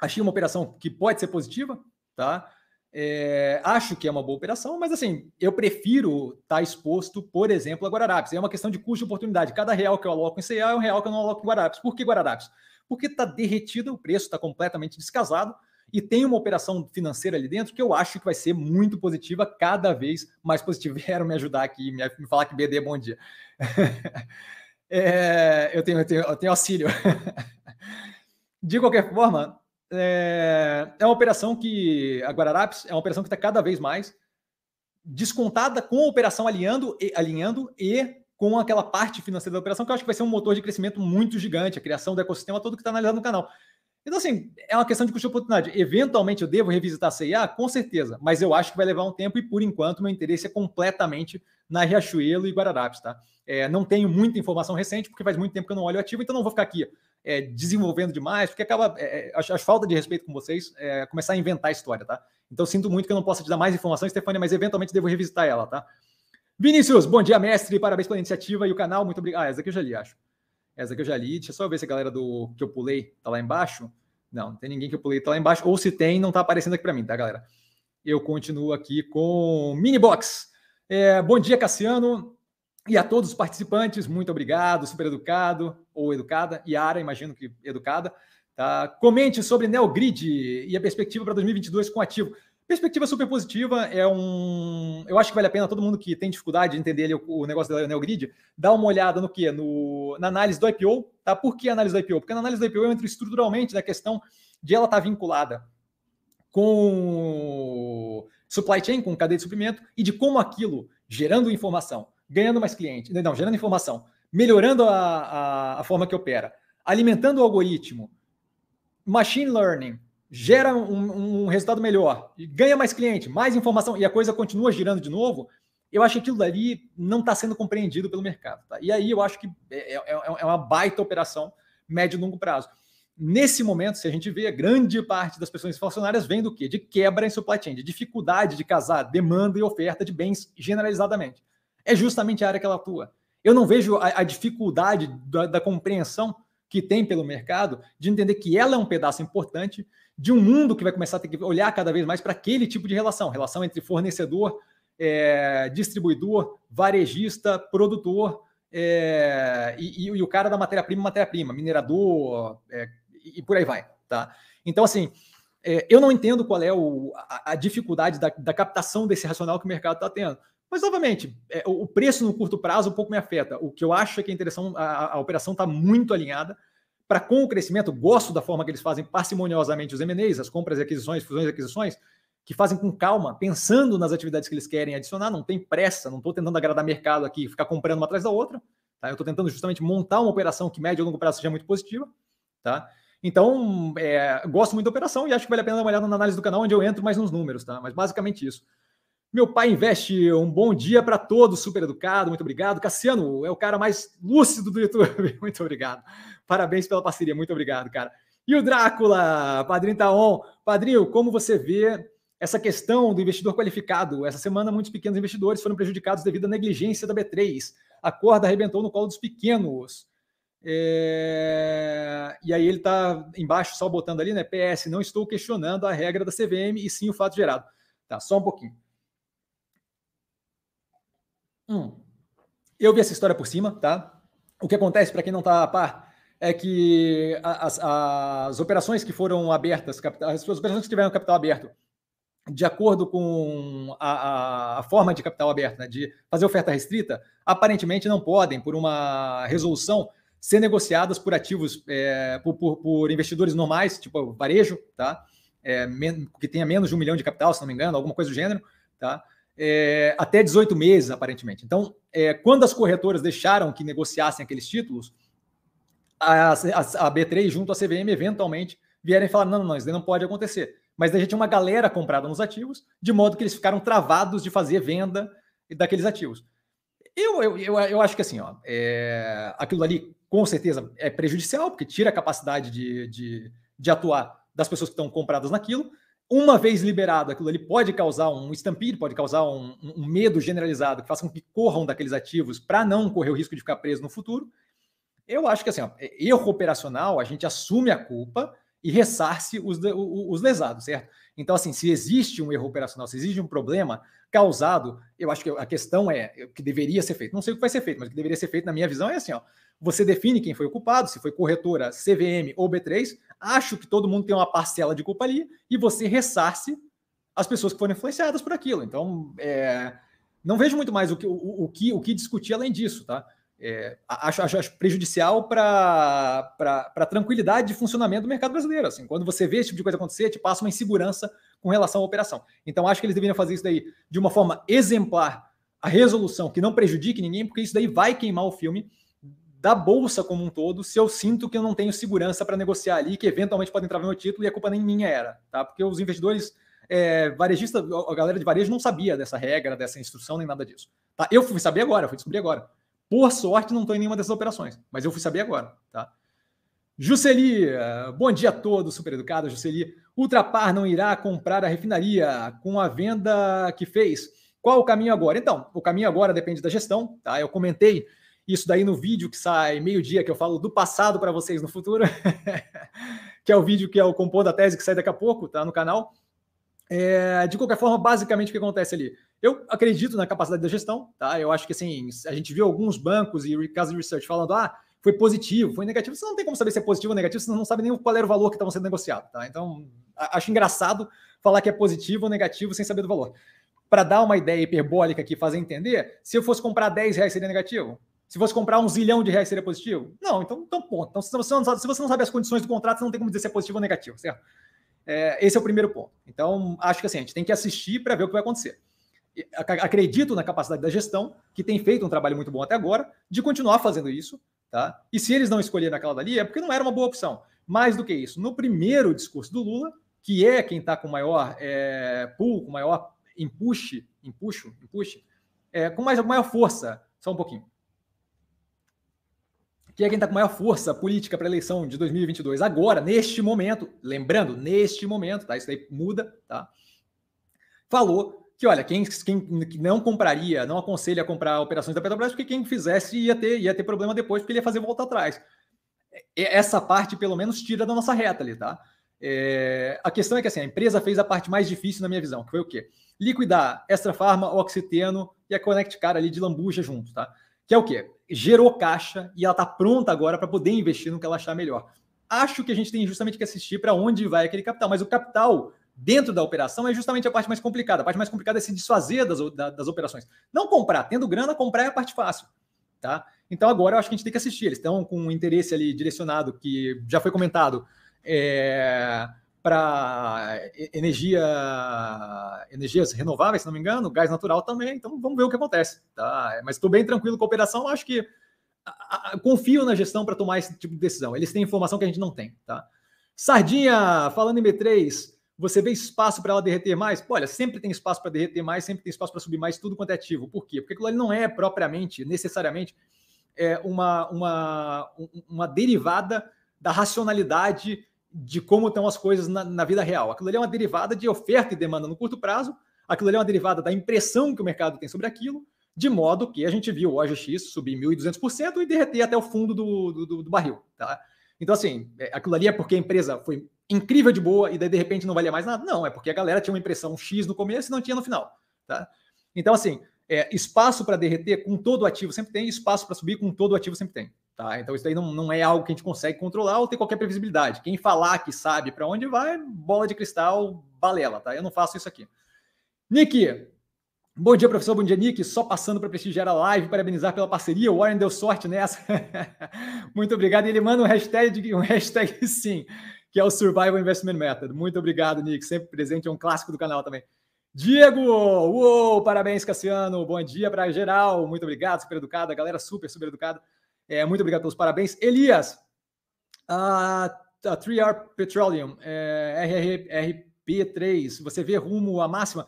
achei uma operação que pode ser positiva, tá? É, acho que é uma boa operação, mas assim, eu prefiro estar tá exposto, por exemplo, a Guararapes. É uma questão de custo de oportunidade. Cada real que eu aloco em CA é um real que eu não aloco em Guararapes. Por que Guararapes? Porque está derretido, o preço está completamente descasado e tem uma operação financeira ali dentro que eu acho que vai ser muito positiva, cada vez mais positiva. Vieram me ajudar aqui, me, me falar que BD é bom dia. é, eu, tenho, eu, tenho, eu tenho auxílio. De qualquer forma, é, é uma operação que a Guararapes é uma operação que está cada vez mais descontada com a operação alinhando e, alinhando e com aquela parte financeira da operação, que eu acho que vai ser um motor de crescimento muito gigante, a criação do ecossistema todo que está analisado no canal. Então, assim, é uma questão de custo de oportunidade. Eventualmente eu devo revisitar a CIA? Com certeza, mas eu acho que vai levar um tempo e, por enquanto, meu interesse é completamente na Riachuelo e Guararapes, tá? É, não tenho muita informação recente, porque faz muito tempo que eu não olho ativo, então não vou ficar aqui é, desenvolvendo demais, porque acaba. É, é acho, acho, falta de respeito com vocês é, começar a inventar a história, tá? Então sinto muito que eu não possa te dar mais informações, Stefania, mas eventualmente devo revisitar ela, tá? Vinícius, bom dia, mestre, parabéns pela iniciativa e o canal, muito obrigado. Ah, essa aqui eu já li, acho. Essa aqui eu já li, deixa eu só ver se a galera do que eu pulei tá lá embaixo. Não, não tem ninguém que eu pulei tá lá embaixo, ou se tem, não tá aparecendo aqui para mim, tá, galera? Eu continuo aqui com Minibox. É, bom dia, Cassiano. E a todos os participantes, muito obrigado, super educado ou educada, Yara, imagino que educada. Tá? Comente sobre NeoGrid e a perspectiva para 2022 com ativo. Perspectiva super positiva, é um. Eu acho que vale a pena todo mundo que tem dificuldade de entender o, negócio da NeoGrid, dar uma olhada no que? No, na análise do IPO. Tá? Por que análise do IPO? Porque na análise do IPO eu entro estruturalmente na questão de ela estar tá vinculada com supply chain, com cadeia de suprimento, e de como aquilo, gerando informação, ganhando mais clientes, não, gerando informação, melhorando a, a, a forma que opera, alimentando o algoritmo, machine learning, gera um, um, resultado melhor, ganha mais cliente, mais informação e a coisa continua girando de novo, eu acho que aquilo dali não está sendo compreendido pelo mercado. Tá? E aí eu acho que é, é, é, uma baita operação médio e longo prazo. Nesse momento, se a gente vê, grande parte das pessoas inflacionárias vem do quê? De quebra em supply chain, de dificuldade de casar demanda e oferta de bens generalizadamente é justamente a área que ela atua. Eu não vejo a, a dificuldade da, da, compreensão que tem pelo mercado de entender que ela é um pedaço importante de um mundo que vai começar a ter que olhar cada vez mais para aquele tipo de relação, relação entre fornecedor, é, distribuidor, varejista, produtor é, e, e, o cara da matéria-prima, matéria-prima, minerador é, e, por aí vai, tá? Então, assim, É, eu não entendo qual é o, a, a dificuldade da, da, captação desse racional que o mercado está tendo. Mas, obviamente, é, o preço no curto prazo um pouco me afeta. O que eu acho é que a, a, a operação está muito alinhada para com o crescimento. Gosto da forma que eles fazem parcimoniosamente os M&As, as compras e aquisições, fusões e aquisições, que fazem com calma, pensando nas atividades que eles querem adicionar. Não tem pressa, não estou tentando agradar mercado aqui, ficar comprando uma atrás da outra. Tá? Eu estou tentando justamente montar uma operação que médio e longo prazo seja muito positiva. Tá? Então, é, gosto muito da operação e acho que vale a pena dar uma olhada na análise do canal, onde eu entro mais nos números, tá? Mas basicamente isso. Meu pai investe um bom dia para todos, super educado, muito obrigado. Cassiano é o cara mais lúcido do YouTube, muito obrigado. Parabéns pela parceria, muito obrigado, cara. E o Drácula, Padrinho Taon. Padrinho, como você vê essa questão do investidor qualificado? Essa semana, muitos pequenos investidores foram prejudicados devido à negligência da B3. A corda arrebentou no colo dos pequenos. É... E aí ele está embaixo só botando ali, né? PS, não estou questionando a regra da CVM e sim o fato gerado. Tá, só um pouquinho. Hum. Eu vi essa história por cima, tá? O que acontece, para quem não está a par, é que as, as operações que foram abertas, as operações que tiveram capital aberto, de acordo com a, a, forma de capital aberto, né, de fazer oferta restrita, aparentemente não podem, por uma resolução, ser negociadas por ativos, é, por, por, por, investidores normais, tipo varejo, tá? É, que tenha menos de um milhão de capital, se não me engano, alguma coisa do gênero, tá? É, até 18 meses, aparentemente. Então, é, quando as corretoras deixaram que negociassem aqueles títulos, a, a, a B3 junto à CVM eventualmente vierem falar: não, não, isso não pode acontecer. Mas daí já tinha uma galera comprada nos ativos, de modo que eles ficaram travados de fazer venda daqueles ativos. Eu, eu, eu, eu acho que assim, ó, é, aquilo ali com certeza é prejudicial, porque tira a capacidade de, de, de atuar das pessoas que estão compradas naquilo. Uma vez liberado, aquilo ali pode causar um estampede, pode causar um, um medo generalizado que faça com que corram daqueles ativos para não correr o risco de ficar preso no futuro. Eu acho que assim, ó, erro operacional, a gente assume a culpa e ressarce os, os lesados, certo? Então, assim, se existe um erro operacional, se existe um problema causado, eu acho que a questão é o que deveria ser feito. Não sei o que vai ser feito, mas o que deveria ser feito, na minha visão, é assim: ó, você define quem foi o culpado, se foi corretora, CVM ou B3. Acho que todo mundo tem uma parcela de culpa ali e você ressarce as pessoas que foram influenciadas por aquilo. Então, é, não vejo muito mais o que, o, o, que, o que discutir além disso, tá? É, acho, acho, acho, prejudicial para a tranquilidade de funcionamento do mercado brasileiro. Assim, quando você vê esse tipo de coisa acontecer, te passa uma insegurança com relação à operação. Então, acho que eles deveriam fazer isso daí de uma forma exemplar, a resolução que não prejudique ninguém, porque isso daí vai queimar o filme da bolsa como um todo, se eu sinto que eu não tenho segurança para negociar ali, que eventualmente pode entrar no meu título e a culpa nem minha era, tá? Porque os investidores é, varejistas, a galera de varejo não sabia dessa regra, dessa instrução, nem nada disso. Tá? Eu fui saber agora, fui descobrir agora. Por sorte, não estou em nenhuma dessas operações, mas eu fui saber agora, tá? Jusceli, bom dia a todos, super educado, Jusceli. Ultrapar não irá comprar a refinaria com a venda que fez. Qual o caminho agora? Então, o caminho agora depende da gestão, tá? Eu comentei isso daí no vídeo que sai meio-dia, que eu falo do passado para vocês no futuro, que é o vídeo que é o compor da tese que sai daqui a pouco, tá? No canal. É, de qualquer forma, basicamente o que acontece ali? Eu acredito na capacidade da gestão, tá? Eu acho que assim, a gente viu alguns bancos e casos de research falando, ah, foi positivo, foi negativo. Você não tem como saber se é positivo ou negativo, você não sabe nem qual era o valor que estava sendo negociado, tá? Então, acho engraçado falar que é positivo ou negativo sem saber do valor. Para dar uma ideia hiperbólica aqui, fazer entender, se eu fosse comprar 10 reais seria negativo? Se fosse comprar um zilhão de reais seria positivo? Não, então, então ponto. Então, se você, não sabe, se você não sabe as condições do contrato, você não tem como dizer se é positivo ou negativo, certo? É, esse é o primeiro ponto. Então, acho que assim, a gente tem que assistir para ver o que vai acontecer acredito na capacidade da gestão, que tem feito um trabalho muito bom até agora, de continuar fazendo isso. Tá? E se eles não escolherem aquela dali, é porque não era uma boa opção. Mais do que isso, no primeiro discurso do Lula, que é quem está com maior é, pull, com maior empuxe, empuxo, empuxe, é, com mais, maior força, só um pouquinho. Que é quem está com maior força política para a eleição de 2022, agora, neste momento, lembrando, neste momento, tá? Isso daí muda, tá? Falou que, olha, quem, quem não compraria, não aconselha a comprar operações da Petrobras, porque quem fizesse ia ter, ia ter problema depois, porque ele ia fazer volta atrás. Essa parte, pelo menos, tira da nossa reta ali, tá? É, a questão é que assim, a empresa fez a parte mais difícil na minha visão, que foi o quê? Liquidar Extra Farma, Oxiteno e a Connect Car ali de lambuja junto, tá? Que é o quê? Gerou caixa e ela tá pronta agora para poder investir no que ela achar melhor. acho que a gente tem justamente que assistir para onde vai aquele capital, mas o capital dentro da operação é justamente a parte mais complicada. A parte mais complicada é se desfazer das, das operações. Não comprar, tendo grana, comprar é a parte fácil. Tá? Então agora eu acho que a gente tem que assistir. Eles estão com um interesse ali direcionado, que já foi comentado, é, para energia, energias renováveis, se não me engano, gás natural também. Então vamos ver o que acontece. Tá? Mas estou bem tranquilo com a operação. Acho que a, a, confio na gestão para tomar esse tipo de decisão. Eles têm informação que a gente não tem. Tá? Sardinha, falando em B3, você vê espaço para ela derreter mais? Olha, sempre tem espaço para derreter mais, sempre tem espaço para subir mais, tudo quanto é ativo. Por quê? Porque aquilo ali não é propriamente, necessariamente, é uma, uma, uma derivada da racionalidade de como estão as coisas na, na, vida real. Aquilo ali é uma derivada de oferta e demanda no curto prazo, aquilo ali é uma derivada da impressão que o mercado tem sobre aquilo, de modo que a gente viu o OGX subir 1.200% e derreter até o fundo do, do, do barril. Tá? Então, assim, é, aquilo ali é porque a empresa foi incrível de boa e daí de repente não valia mais nada? Não, é porque a galera tinha uma impressão X no começo e não tinha no final. Tá? Então, assim, é, espaço para derreter com todo ativo sempre tem, espaço para subir com todo ativo sempre tem. Tá? Então, isso aí não, não é algo que a gente consegue controlar ou ter qualquer previsibilidade. Quem falar que sabe para onde vai, bola de cristal, balela. Tá? Eu não faço isso aqui. Nick, Bom dia, professor. Bom dia, Nick. Só passando para prestigiar a live, parabenizar pela parceria. O Warren deu sorte nessa. Muito obrigado. E ele manda um hashtag, um hashtag sim que é o Survival Investment Method. Muito obrigado, Nick, sempre presente, é um clássico do canal também. Diego, uou, parabéns, Cassiano, bom dia para geral, muito obrigado, super educado, a galera super, super educada, é, muito obrigado pelos parabéns. Elias, a, a 3R Petroleum, é, RRP3, você vê rumo à máxima?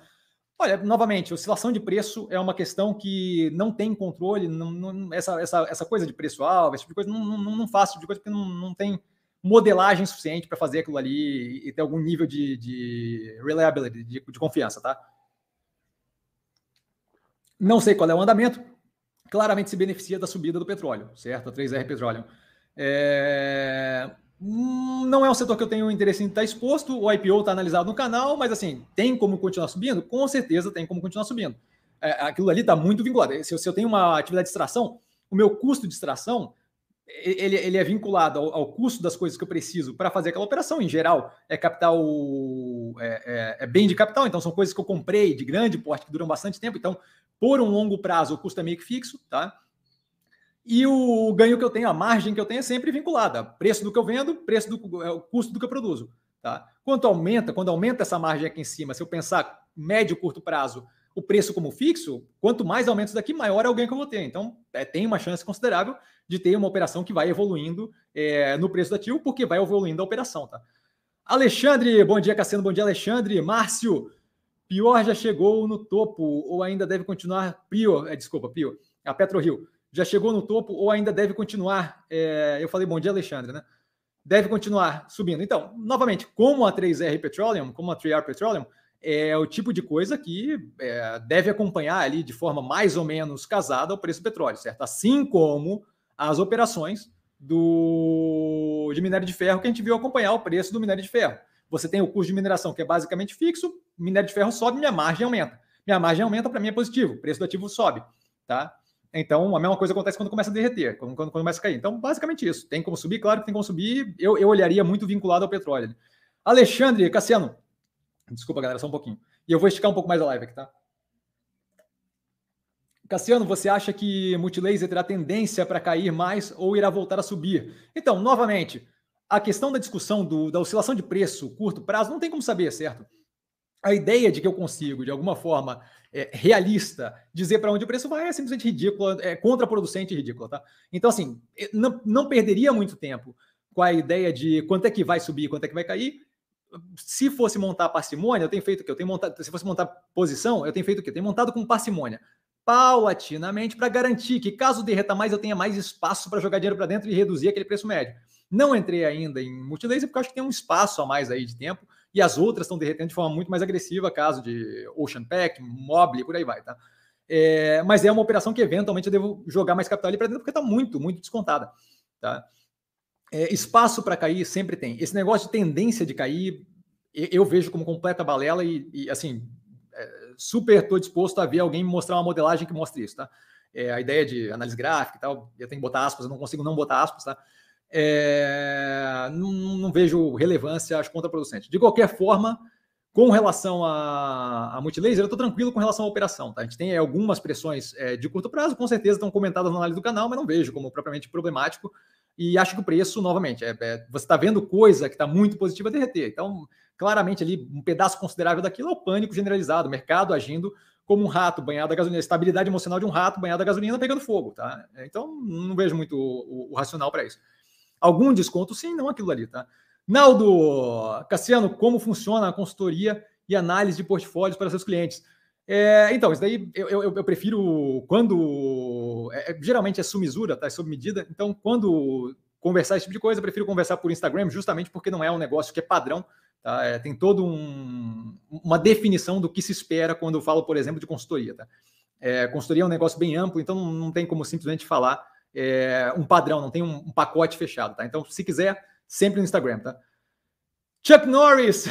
Olha, novamente, oscilação de preço é uma questão que não tem controle, não, não, essa, essa, essa coisa de preço-alvo, esse tipo de coisa, não, não, não faço tipo de coisa porque não, não tem modelagem suficiente para fazer aquilo ali e ter algum nível de, de reliability, de, de, confiança, tá? Não sei qual é o andamento, claramente se beneficia da subida do petróleo, certo? A 3R Petroleum. É... Hum, não é um setor que eu tenho interesse em estar exposto, o IPO está analisado no canal, mas assim, tem como continuar subindo? Com certeza tem como continuar subindo. É, aquilo ali está muito vinculado. Se eu, se eu tenho uma atividade de extração, o meu custo de extração ele, ele é vinculado ao, ao, custo das coisas que eu preciso para fazer aquela operação. Em geral, é capital, é, é, é, bem de capital, então são coisas que eu comprei de grande porte que duram bastante tempo. Então, por um longo prazo, o custo é meio que fixo, tá? E o ganho que eu tenho, a margem que eu tenho é sempre vinculada. Preço do que eu vendo, preço do é, o custo do que eu produzo. Tá? Quanto aumenta, quando aumenta essa margem aqui em cima, se eu pensar médio curto prazo, o preço como fixo, quanto mais aumenta isso daqui, maior é o ganho que eu vou ter. Então, é, tem uma chance considerável de ter uma operação que vai evoluindo é, no preço do ativo, porque vai evoluindo a operação, tá? Alexandre, bom dia, Cassiano, bom dia, Alexandre. Márcio, pior já chegou no topo ou ainda deve continuar? Pio, é, desculpa, Pio, a PetroRio, já chegou no topo ou ainda deve continuar? É, eu falei bom dia, Alexandre, né? Deve continuar subindo. Então, novamente, como a 3R Petroleum, como a 3R Petroleum, é o tipo de coisa que é, deve acompanhar ali de forma mais ou menos casada ao preço do petróleo, certo? Assim como as operações do, de minério de ferro que a gente viu acompanhar o preço do minério de ferro. Você tem o custo de mineração que é basicamente fixo, minério de ferro sobe, minha margem aumenta. Minha margem aumenta, para mim é positivo, o preço do ativo sobe, tá? Então, a mesma coisa acontece quando começa a derreter, quando, quando começa a cair. Então, basicamente isso. Tem como subir? Claro que tem como subir. Eu, eu olharia muito vinculado ao petróleo. Alexandre, Cassiano, desculpa, galera, só um pouquinho. E eu vou esticar um pouco mais a live aqui, tá? Cassiano, você acha que multilaser terá tendência para cair mais ou irá voltar a subir? Então, novamente, a questão da discussão do, da oscilação de preço, curto prazo, não tem como saber, certo? A ideia de que eu consigo, de alguma forma é, realista, dizer para onde o preço vai é simplesmente ridícula, é contraproducente e ridícula, tá? Então, assim, não, não perderia muito tempo com a ideia de quanto é que vai subir, quanto é que vai cair. Se fosse montar parcimônia, eu tenho feito o quê? Eu tenho montado, se fosse montar posição, eu tenho feito o quê? Eu tenho montado com parcimônia paulatinamente para garantir que, caso derreta mais, eu tenha mais espaço para jogar dinheiro para dentro e reduzir aquele preço médio. Não entrei ainda em multilaser porque acho que tem um espaço a mais aí de tempo e as outras estão derretendo de forma muito mais agressiva, caso de Ocean Pack, Mobile, por aí vai, tá? É, mas é uma operação que eventualmente eu devo jogar mais capital ali para dentro porque está muito, muito descontada, tá? É, espaço para cair sempre tem. Esse negócio de tendência de cair, eu vejo como completa balela e, e assim, super estou disposto a ver alguém me mostrar uma modelagem que mostre isso, tá? É, a ideia de análise gráfica e tal, eu tenho que botar aspas, eu não consigo não botar aspas, tá? é, não, não, vejo relevância, acho contraproducente. De qualquer forma, com relação a, a multilaser, eu estou tranquilo com relação à operação. Tá? A gente tem algumas pressões é, de curto prazo, com certeza estão comentadas na análise do canal, mas não vejo como propriamente problemático. E acho que o preço, novamente, é, é você está vendo coisa que está muito positiva derreter. Então, claramente ali, um pedaço considerável daquilo é o pânico generalizado, o mercado agindo como um rato banhado a gasolina, a estabilidade emocional de um rato banhado a gasolina pegando fogo. Tá? Então, não vejo muito o, o, o racional para isso. Algum desconto, sim, não aquilo ali. Tá? Naldo, Cassiano, como funciona a consultoria e análise de portfólios para seus clientes? É, então, isso daí eu, eu, eu prefiro quando. É, é, geralmente é sumisura, tá? É sob medida. Então, quando conversar esse tipo de coisa, eu prefiro conversar por Instagram, justamente porque não é um negócio que é padrão. Tá? É, tem toda um, uma definição do que se espera quando eu falo, por exemplo, de consultoria. Tá? É, consultoria é um negócio bem amplo, então não, não tem como simplesmente falar é, um padrão, não tem um, um, pacote fechado. Tá? Então, se quiser, sempre no Instagram. Tá? Chuck Norris!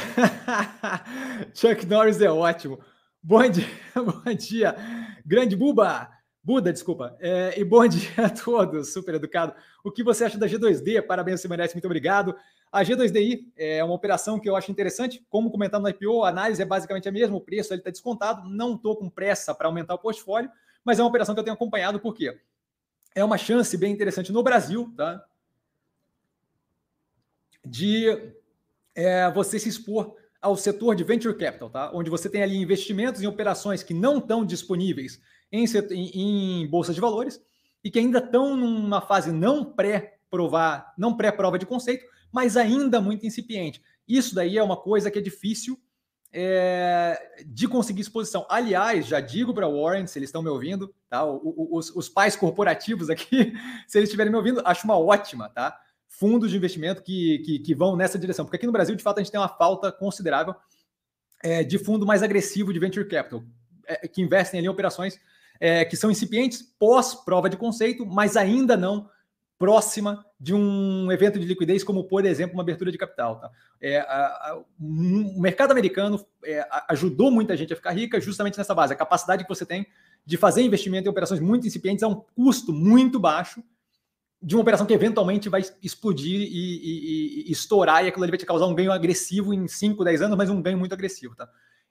Chuck Norris é ótimo. Bom dia, bom dia, grande Buba, Buda, desculpa, é, e bom dia a todos, super educado. O que você acha da G2D? Parabéns, você merece, muito obrigado. A G2DI é uma operação que eu acho interessante, como comentado no IPO, a análise é basicamente a mesma, o preço está descontado, não estou com pressa para aumentar o portfólio, mas é uma operação que eu tenho acompanhado, porque é uma chance bem interessante no Brasil, tá? De é, você se expor ao setor de venture capital, tá? onde você tem ali investimentos em operações que não estão disponíveis em, em, em bolsas de valores e que ainda estão numa fase não pré-provar, não pré-prova de conceito, mas ainda muito incipiente. Isso daí é uma coisa que é difícil é, de conseguir exposição. Aliás, já digo para Warren, se eles estão me ouvindo, tá? O, o, os, os pais corporativos aqui, se eles estiverem me ouvindo, acho uma ótima, tá? Fundos de investimento que, que, que, vão nessa direção. Porque aqui no Brasil, de fato, a gente tem uma falta considerável é, de fundo mais agressivo de venture capital, é, que investem ali em operações é, que são incipientes pós-prova de conceito, mas ainda não próxima de um evento de liquidez, como, por exemplo, uma abertura de capital. Tá? É, a, a, o mercado americano é, ajudou muita gente a ficar rica justamente nessa base, a capacidade que você tem de fazer investimento em operações muito incipientes a um custo muito baixo, de uma operação que eventualmente vai explodir e, e, e, estourar, e aquilo ali vai te causar um ganho agressivo em 5, 10 anos, mas um ganho muito agressivo, tá?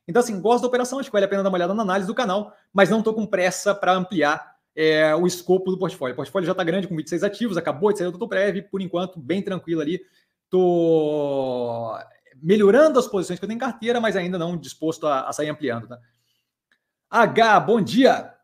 Então, assim, gosto da operação, acho que vale a pena dar uma olhada na análise do canal, mas não estou com pressa para ampliar é, o escopo do portfólio. O portfólio já está grande, com 26 ativos, acabou de sair do Doutor Prev, por enquanto, bem tranquilo ali. Estou melhorando as posições que eu tenho em carteira, mas ainda não disposto a, a sair ampliando, tá? H, bom dia!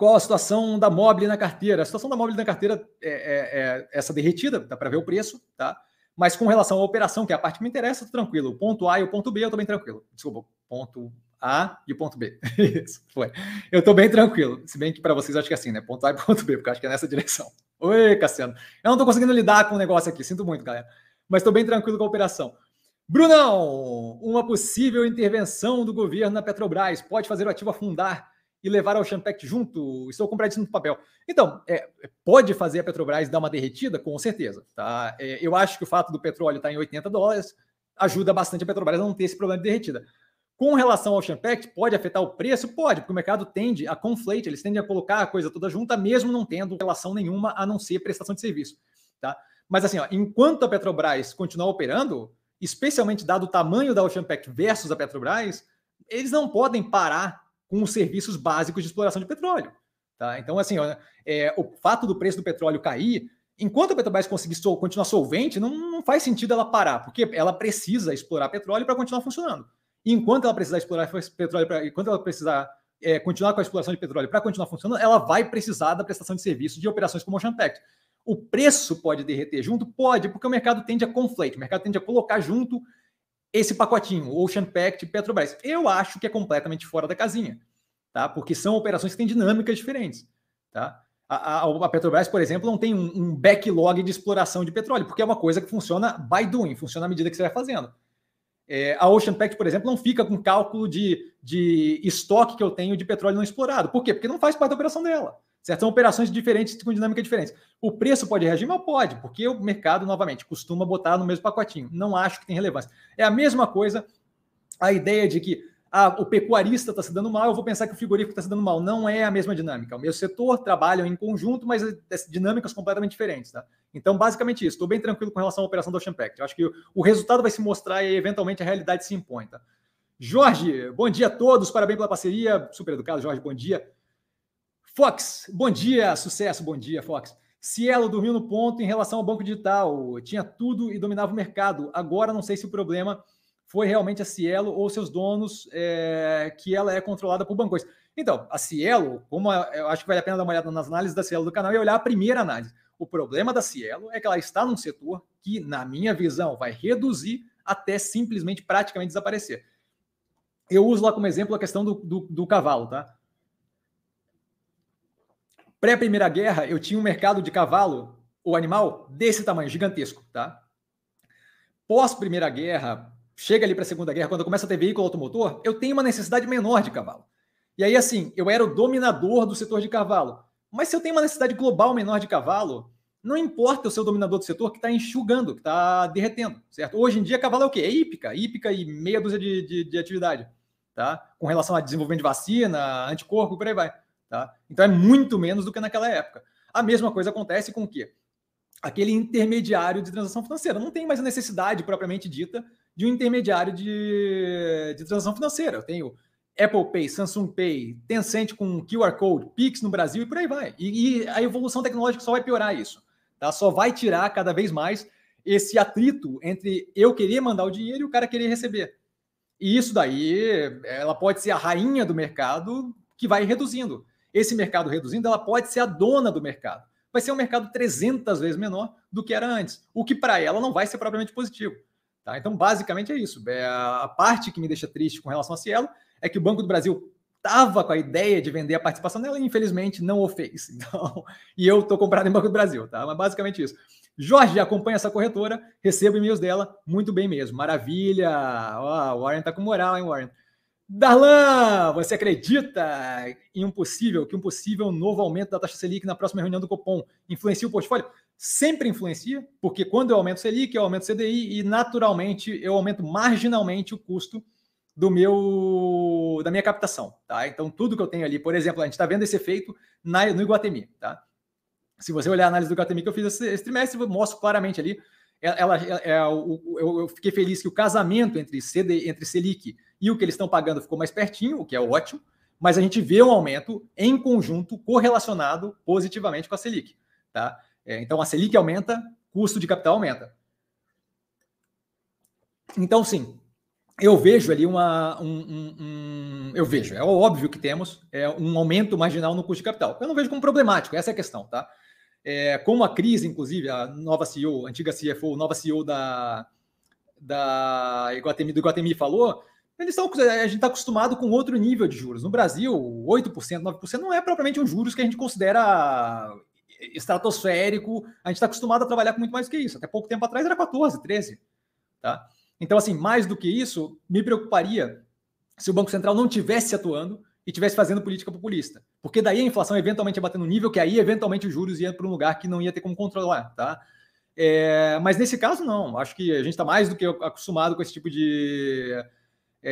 Qual a situação da mobile na carteira? A situação da mobile na carteira é, é, é essa derretida, dá para ver o preço, tá? Mas com relação à operação, que é a parte que me interessa, tô tranquilo. O ponto A e o ponto B, eu tô bem tranquilo. Desculpa, ponto A e o ponto B. Isso, foi. Eu tô bem tranquilo. Se bem que para vocês acho que é assim, né? Ponto A e ponto B, porque acho que é nessa direção. Oi, Cassiano. Eu não tô conseguindo lidar com o negócio aqui, sinto muito, galera. Mas tô bem tranquilo com a operação. Brunão, uma possível intervenção do governo na Petrobras pode fazer o ativo afundar e levar ao Champect junto? Estou comprando isso no papel. Então, é, pode fazer a Petrobras dar uma derretida? Com certeza. Tá? É, eu acho que o fato do petróleo estar em 80 dólares ajuda bastante a Petrobras a não ter esse problema de derretida. Com relação ao Champect, pode afetar o preço? Pode, porque o mercado tende a conflate, eles tendem a colocar a coisa toda junta, mesmo não tendo relação nenhuma a não ser prestação de serviço. Tá? Mas assim, ó, enquanto a Petrobras continuar operando, especialmente dado o tamanho da Ocean Pact versus a Petrobras, eles não podem parar com os serviços básicos de exploração de petróleo. Tá? Então, assim, ó, é, o fato do preço do petróleo cair, enquanto a Petrobras conseguir sol, continuar solvente, não, não, faz sentido ela parar, porque ela precisa explorar petróleo para continuar funcionando. E enquanto ela precisar explorar petróleo, pra, enquanto ela precisar é, continuar com a exploração de petróleo para continuar funcionando, ela vai precisar da prestação de serviços de operações como o Ocean. O preço pode derreter junto? Pode, porque o mercado tende a conflate, o mercado tende a colocar junto esse pacotinho, Ocean Pact Petrobras. Eu acho que é completamente fora da casinha, tá? Porque são operações que têm dinâmicas diferentes, tá? A, a, a Petrobras, por exemplo, não tem um, um, backlog de exploração de petróleo, porque é uma coisa que funciona by doing, funciona à medida que você vai fazendo. É, a Ocean Pact, por exemplo, não fica com cálculo de, de estoque que eu tenho de petróleo não explorado. Por quê? Porque não faz parte da operação dela. Certo? São operações diferentes com dinâmica diferente. O preço pode reagir, mas pode, porque o mercado, novamente, costuma botar no mesmo pacotinho. Não acho que tem relevância. É a mesma coisa a ideia de que ah, o pecuarista está se dando mal, eu vou pensar que o frigorífico está se dando mal. Não é a mesma dinâmica. O meu setor trabalham em conjunto, mas dinâmicas completamente diferentes. Tá? Então, basicamente isso. Estou bem tranquilo com relação à operação do Ocean Pact. Eu acho que o resultado vai se mostrar e, eventualmente, a realidade se impõe. Tá? Jorge, bom dia a todos. Parabéns pela parceria. Super educado, Jorge, bom dia. Fox, bom dia. Sucesso, bom dia, Fox. Cielo dormiu no ponto em relação ao banco digital. Tinha tudo e dominava o mercado. Agora não sei se o problema foi realmente a Cielo ou seus donos, é, que ela é controlada por bancos. Então, a Cielo, como eu acho que vale a pena dar uma olhada nas análises da Cielo do canal e olhar a primeira análise. O problema da Cielo é que ela está num setor que, na minha visão, vai reduzir até simplesmente praticamente desaparecer. Eu uso lá como exemplo a questão do, do, do cavalo, tá? Pré-Primeira Guerra, eu tinha um mercado de cavalo, o animal, desse tamanho, gigantesco, tá? Pós-Primeira Guerra, chega ali para a Segunda Guerra, quando começa a ter veículo automotor, eu tenho uma necessidade menor de cavalo. E aí, assim, eu era o dominador do setor de cavalo. Mas se eu tenho uma necessidade global menor de cavalo, não importa o seu dominador do setor que está enxugando, que está derretendo, certo? Hoje em dia, cavalo é o quê? É hípica, hípica e meia dúzia de, de, de atividade, tá? Com relação a desenvolvimento de vacina, anticorpo, por aí vai, tá? Então é muito menos do que naquela época. A mesma coisa acontece com o quê? Aquele intermediário de transação financeira. Não tem mais a necessidade propriamente dita de um intermediário de, de transação financeira. Eu tenho Apple Pay, Samsung Pay, Tencent com QR Code, Pix no Brasil e por aí vai. E, e, a evolução tecnológica só vai piorar isso. Tá? Só vai tirar cada vez mais esse atrito entre eu querer mandar o dinheiro e o cara querer receber. E isso daí, ela pode ser a rainha do mercado que vai reduzindo. Esse mercado reduzindo, ela pode ser a dona do mercado. Vai ser um mercado 300 vezes menor do que era antes, o que para ela não vai ser propriamente positivo. Tá? Então, basicamente é isso. É a parte que me deixa triste com relação a Cielo é que o Banco do Brasil estava com a ideia de vender a participação dela e infelizmente não o fez. Então, e eu estou comprado em Banco do Brasil, tá? Mas basicamente isso. Jorge acompanha essa corretora, recebo e-mails dela, muito bem mesmo. Maravilha! O Warren tá com moral, hein, Warren? Darlan, você acredita em um possível, que um possível novo aumento da taxa Selic na próxima reunião do Copom influencia o portfólio? sempre influencia, porque quando eu aumento Selic, eu aumento CDI e naturalmente eu aumento marginalmente o custo do meu da minha captação, tá? Então tudo que eu tenho ali, por exemplo, a gente está vendo esse efeito na, no Iguatemi, tá? Se você olhar a análise do Iguatemi que eu fiz esse, trimestre, eu mostro claramente ali. Ela, ela é, eu, eu, fiquei feliz que o casamento entre CD, entre Selic e o que eles estão pagando ficou mais pertinho, o que é ótimo, mas a gente vê um aumento em conjunto correlacionado positivamente com a Selic, tá? É, então a Selic aumenta, custo de capital aumenta. Então, sim, eu vejo ali uma. Um, um, um, eu vejo, é óbvio que temos é, um aumento marginal no custo de capital. Eu não vejo como problemático, essa é a questão, tá? É, como a crise, inclusive, a nova CEO, antiga CFO, nova CEO da, da Iguatemi, do Iguatemi falou, eles estão, a gente está acostumado com outro nível de juros. No Brasil, 8%, 9% não é propriamente um juros que a gente considera estratosférico. A gente está acostumado a trabalhar com muito mais que isso. Até pouco tempo atrás era 14, 13. Tá? Então, assim, mais do que isso, me preocuparia se o Banco Central não tivesse atuando e tivesse fazendo política populista. Porque daí a inflação eventualmente ia bater no nível que aí, eventualmente, os juros iam para um lugar que não ia ter como controlar. Tá? É, mas nesse caso, não. Acho que a gente está mais do que acostumado com esse tipo de,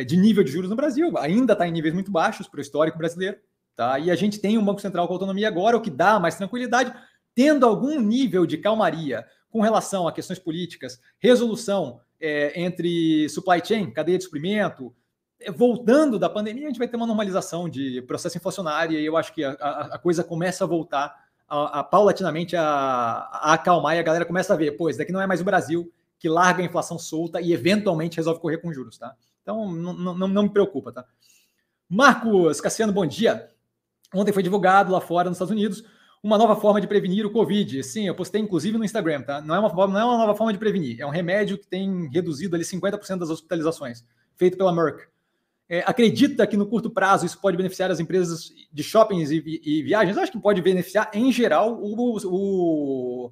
de nível de juros no Brasil. Ainda está em níveis muito baixos para o histórico brasileiro. Tá? E a gente tem um Banco Central com autonomia agora, o que dá mais tranquilidade, tendo algum nível de calmaria com relação a questões políticas, resolução é, entre supply chain, cadeia de suprimento, é, voltando da pandemia, a gente vai ter uma normalização de processo inflacionário e eu acho que a, a, a coisa começa a voltar a, a paulatinamente a, acalmar e a galera começa a ver, pois daqui não é mais o Brasil que larga a inflação solta e eventualmente resolve correr com juros, tá? Então não, não, não me preocupa, tá? Marcos Cassiano, bom dia. Ontem foi divulgado lá fora nos Estados Unidos uma nova forma de prevenir o Covid. Sim, eu postei inclusive no Instagram, tá? Não é uma, não é uma nova forma de prevenir, é um remédio que tem reduzido ali 50% das hospitalizações, feito pela Merck. É, acredita que no curto prazo isso pode beneficiar as empresas de shoppings e, e viagens? Eu acho que pode beneficiar, em geral, o, o,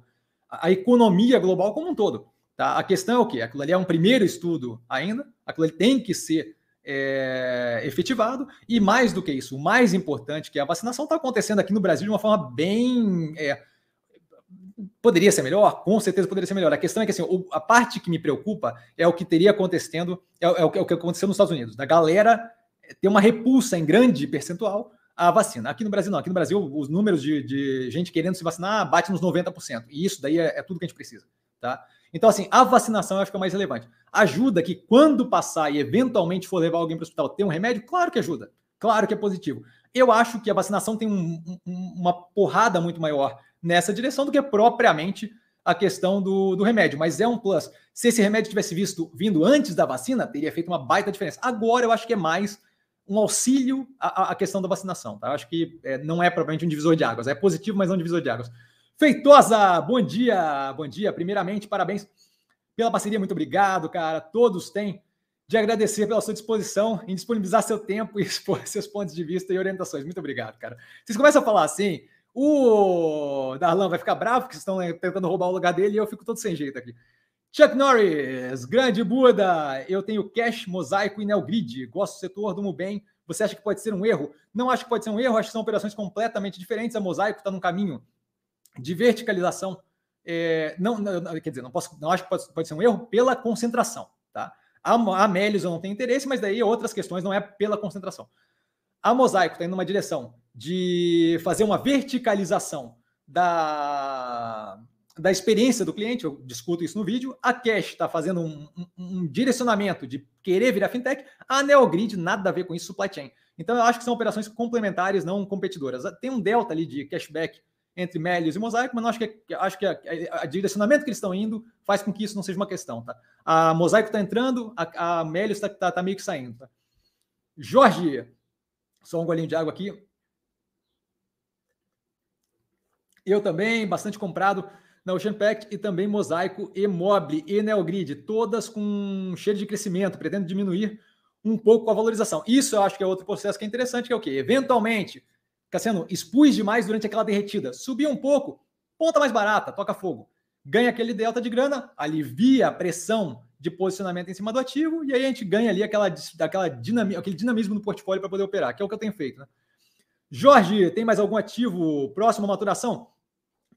a economia global como um todo. Tá? A questão é o quê? Aquilo ali é um primeiro estudo ainda, aquilo ali tem que ser é, efetivado. E mais do que isso, o mais importante, que é a vacinação está acontecendo aqui no Brasil de uma forma bem. É, poderia ser melhor? Com certeza poderia ser melhor. A questão é que assim, a parte que me preocupa é o que teria acontecendo, é, é, o, que, é o que aconteceu nos Estados Unidos, da galera tem uma repulsa em grande percentual à vacina. Aqui no Brasil, não. Aqui no Brasil, os números de, de gente querendo se vacinar bate nos 90%. E isso daí é, é tudo que a gente precisa. Tá? Então, assim, a vacinação eu acho que é mais relevante. Ajuda que quando passar e eventualmente for levar alguém para o hospital ter um remédio, claro que ajuda. Claro que é positivo. Eu acho que a vacinação tem um, um, uma porrada muito maior nessa direção do que propriamente a questão do, do, remédio, mas é um plus. Se esse remédio tivesse visto vindo antes da vacina, teria feito uma baita diferença. Agora eu acho que é mais um auxílio à, à questão da vacinação. Tá? Eu acho que é, não é propriamente um divisor de águas. É positivo, mas não um divisor de águas. Feitosa, bom dia, bom dia. Primeiramente, parabéns pela parceria, muito obrigado, cara. Todos têm de agradecer pela sua disposição em disponibilizar seu tempo e expor seus pontos de vista e orientações. Muito obrigado, cara. Vocês começam a falar assim, o Darlan vai ficar bravo porque vocês estão tentando roubar o lugar dele e eu fico todo sem jeito aqui. Chuck Norris, grande Buda, eu tenho Cash, Mosaico e Neogrid, gosto do setor, durmo bem. Você acha que pode ser um erro? Não acho que pode ser um erro, acho que são operações completamente diferentes. A Mosaico está num caminho de verticalização. É, não, não, quer dizer, não, posso, não acho que pode, pode ser um erro pela concentração. Tá? A, a Amélios eu não tenho interesse, mas daí outras questões não é pela concentração. A Mosaico está indo numa direção de fazer uma verticalização da, da experiência do cliente, eu discuto isso no vídeo. A Cash está fazendo um, um, um, direcionamento de querer virar fintech. A Neogrid, nada a ver com isso, supply chain. Então, eu acho que são operações complementares, não competidoras. Tem um delta ali de cashback entre Melios e Mosaico, mas não acho que, acho que a, a, direcionamento que eles estão indo faz com que isso não seja uma questão. Tá? A Mosaico está entrando, a, a está tá, tá meio que saindo. Tá? Jorge, só um golinho de água aqui. Eu também, bastante comprado na Ocean Pact e também Mosaico e Mobile e Neogrid, todas com cheiro de crescimento, pretendo diminuir um pouco a valorização. Isso eu acho que é outro processo que é interessante, que é o quê? Eventualmente, Cassiano, expus demais durante aquela derretida, subiu um pouco, ponta mais barata, toca fogo. Ganha aquele delta de grana, alivia a pressão de posicionamento em cima do ativo, e aí a gente ganha ali aquela, aquela dinami, aquele dinamismo no portfólio para poder operar, que é o que eu tenho feito. Né? Jorge, tem mais algum ativo próximo à maturação?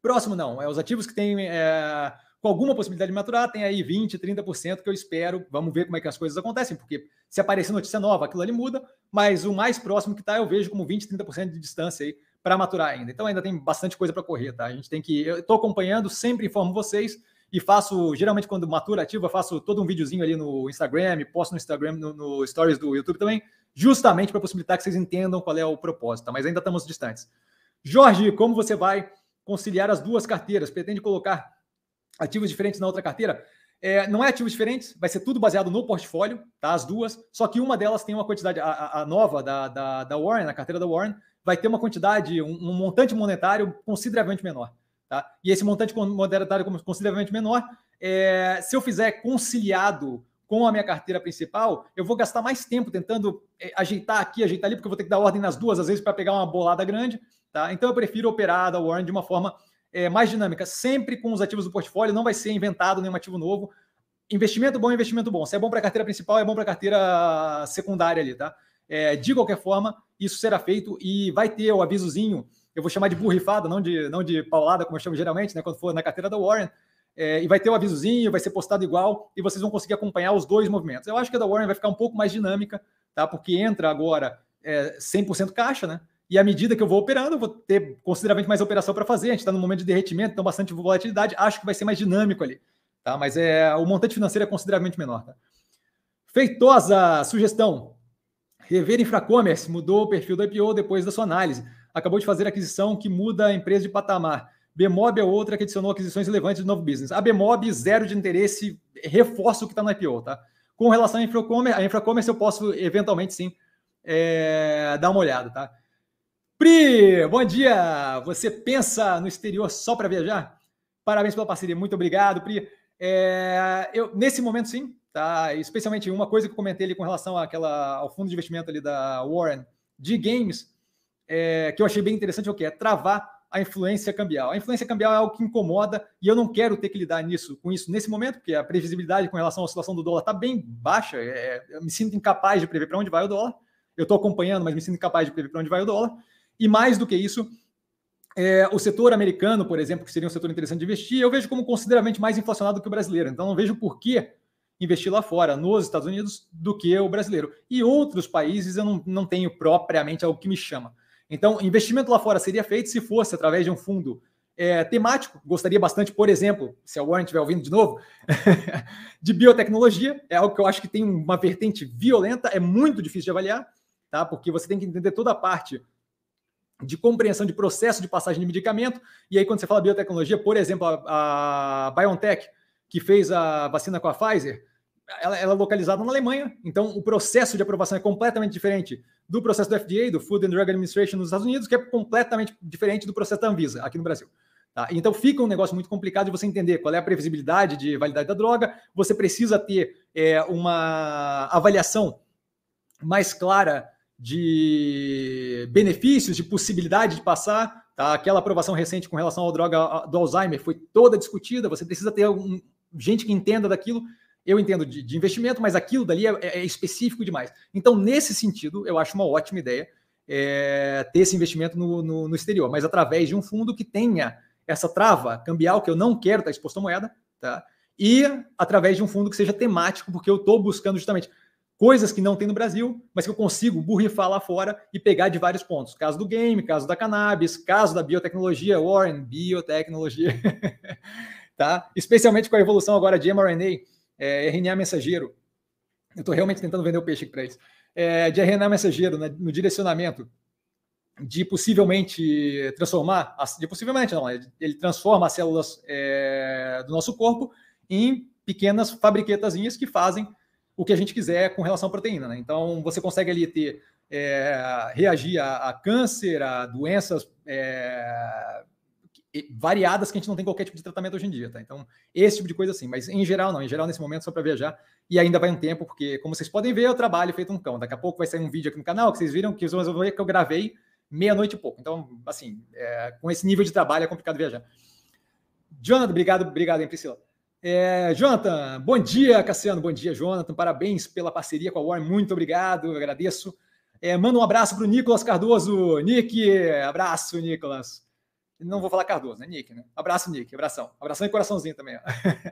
Próximo não, é os ativos que têm é, com alguma possibilidade de maturar, tem aí 20%, 30% que eu espero. Vamos ver como é que as coisas acontecem, porque se aparecer notícia nova, aquilo ali muda, mas o mais próximo que está eu vejo como 20%, 30% de distância aí para maturar ainda. Então ainda tem bastante coisa para correr, tá? A gente tem que. Eu estou acompanhando, sempre informo vocês e faço, geralmente quando matura ativo, eu faço todo um videozinho ali no Instagram, posto no Instagram, no, no Stories do YouTube também, justamente para possibilitar que vocês entendam qual é o propósito, tá? mas ainda estamos distantes. Jorge, como você vai conciliar as duas carteiras? Pretende colocar ativos diferentes na outra carteira. É, não é ativos diferentes, vai ser tudo baseado no portfólio, tá? As duas, só que uma delas tem uma quantidade, a, a nova da, da, da, Warren, a carteira da Warren, vai ter uma quantidade, um, um, montante monetário consideravelmente menor, tá? E esse montante monetário consideravelmente menor, é, se eu fizer conciliado com a minha carteira principal, eu vou gastar mais tempo tentando é, ajeitar aqui, ajeitar ali, porque eu vou ter que dar ordem nas duas, às vezes, para pegar uma bolada grande, tá? Então eu prefiro operar da Warren de uma forma é, mais dinâmica, sempre com os ativos do portfólio, não vai ser inventado nenhum ativo novo. Investimento bom, investimento bom. Se é bom para a carteira principal, é bom para a carteira secundária ali, tá? É, de qualquer forma, isso será feito e vai ter o avisozinho, eu vou chamar de burrifada, não de, não de paulada, como eu chamo geralmente, né? Quando for na carteira da Warren. É, e vai ter o avisozinho, vai ser postado igual, e vocês vão conseguir acompanhar os dois movimentos. Eu acho que a da Warren vai ficar um pouco mais dinâmica, tá? Porque entra agora é, 100% caixa, né? E à medida que eu vou operando, eu vou ter consideravelmente mais operação para fazer. A gente está no momento de derretimento, então bastante volatilidade. Acho que vai ser mais dinâmico ali. Tá? Mas é, o montante financeiro é consideravelmente menor. Tá? Feitosa sugestão. Rever Infracommerce mudou o perfil do IPO depois da sua análise. Acabou de fazer aquisição que muda a empresa de patamar. Bmob é outra que adicionou aquisições relevantes de novo business. A Bmob, zero de interesse, reforça o que está no IPO. Tá? Com relação à Infracommerce, a Infracommerce eu posso eventualmente sim é, dar uma olhada. Tá? Pri, bom dia! Você pensa no exterior só para viajar? Parabéns pela parceria, muito obrigado, Pri. É, eu, nesse momento, sim, tá? Especialmente uma coisa que eu comentei ali com relação àquela, ao fundo de investimento ali da Warren de games, é, que eu achei bem interessante, é o que? É travar a influência cambial. A influência cambial é algo que incomoda e eu não quero ter que lidar nisso, com isso nesse momento, porque a previsibilidade com relação à oscilação do dólar está bem baixa. É, eu me sinto incapaz de prever para onde vai o dólar. Eu estou acompanhando, mas me sinto incapaz de prever para onde vai o dólar. E mais do que isso, é, o setor americano, por exemplo, que seria um setor interessante de investir, eu vejo como consideravelmente mais inflacionado do que o brasileiro. Então, não vejo por que investir lá fora, nos Estados Unidos, do que o brasileiro. E outros países eu não, não tenho propriamente algo que me chama. Então, investimento lá fora seria feito se fosse através de um fundo é, temático. Gostaria bastante, por exemplo, se a Warren estiver ouvindo de novo, de biotecnologia. É algo que eu acho que tem uma vertente violenta, é muito difícil de avaliar, tá? Porque você tem que entender toda a parte de compreensão de processo de passagem de medicamento. E aí, quando você fala biotecnologia, por exemplo, a, a BioNTech, que fez a vacina com a Pfizer, ela, ela, é localizada na Alemanha, então o processo de aprovação é completamente diferente do processo do FDA, do Food and Drug Administration nos Estados Unidos, que é completamente diferente do processo da Anvisa aqui no Brasil. Tá? Então fica um negócio muito complicado de você entender qual é a previsibilidade de validade da droga. Você precisa ter é, uma avaliação mais clara de benefícios, de possibilidade de passar. Tá? Aquela aprovação recente com relação à droga do Alzheimer foi toda discutida. Você precisa ter um, gente que entenda daquilo. Eu entendo de, de investimento, mas aquilo dali é, é, específico demais. Então, nesse sentido, eu acho uma ótima ideia é, ter esse investimento no, no, no exterior, mas através de um fundo que tenha essa trava cambial que eu não quero estar exposto à moeda, tá? E através de um fundo que seja temático, porque eu estou buscando justamente coisas que não tem no Brasil, mas que eu consigo burrifar lá fora e pegar de vários pontos. Caso do game, caso da cannabis, caso da biotecnologia, Warren, biotecnologia, tá? Especialmente com a evolução agora de mRNA, é, RNA mensageiro. Eu estou realmente tentando vender o peixe para eles. É, de RNA mensageiro né, no direcionamento de possivelmente transformar, de possivelmente não, ele transforma as células é, do nosso corpo em pequenas fabriquetazinhas que fazem o que a gente quiser com relação à proteína. Né? Então, você consegue ali ter, é, reagir a, a, câncer, a doenças é, variadas que a gente não tem qualquer tipo de tratamento hoje em dia. Tá? Então, esse tipo de coisa assim. Mas, em geral, não. Em geral, nesse momento, só para viajar. E ainda vai um tempo, porque, como vocês podem ver, eu trabalho feito um cão. Daqui a pouco vai sair um vídeo aqui no canal que vocês viram que que eu gravei meia-noite e pouco. Então, assim, é, com esse nível de trabalho é complicado viajar. Jonathan, obrigado, obrigado, hein, Priscila. É, Jonathan, bom dia, Cassiano, bom dia, Jonathan, parabéns pela parceria com a Warren, muito obrigado, agradeço. É, manda um abraço para o Nicolas Cardoso. Nick, abraço, Nicolas. Não vou falar Cardoso, né? Nick, né? Abraço, Nick, abração. Abração e coraçãozinho também.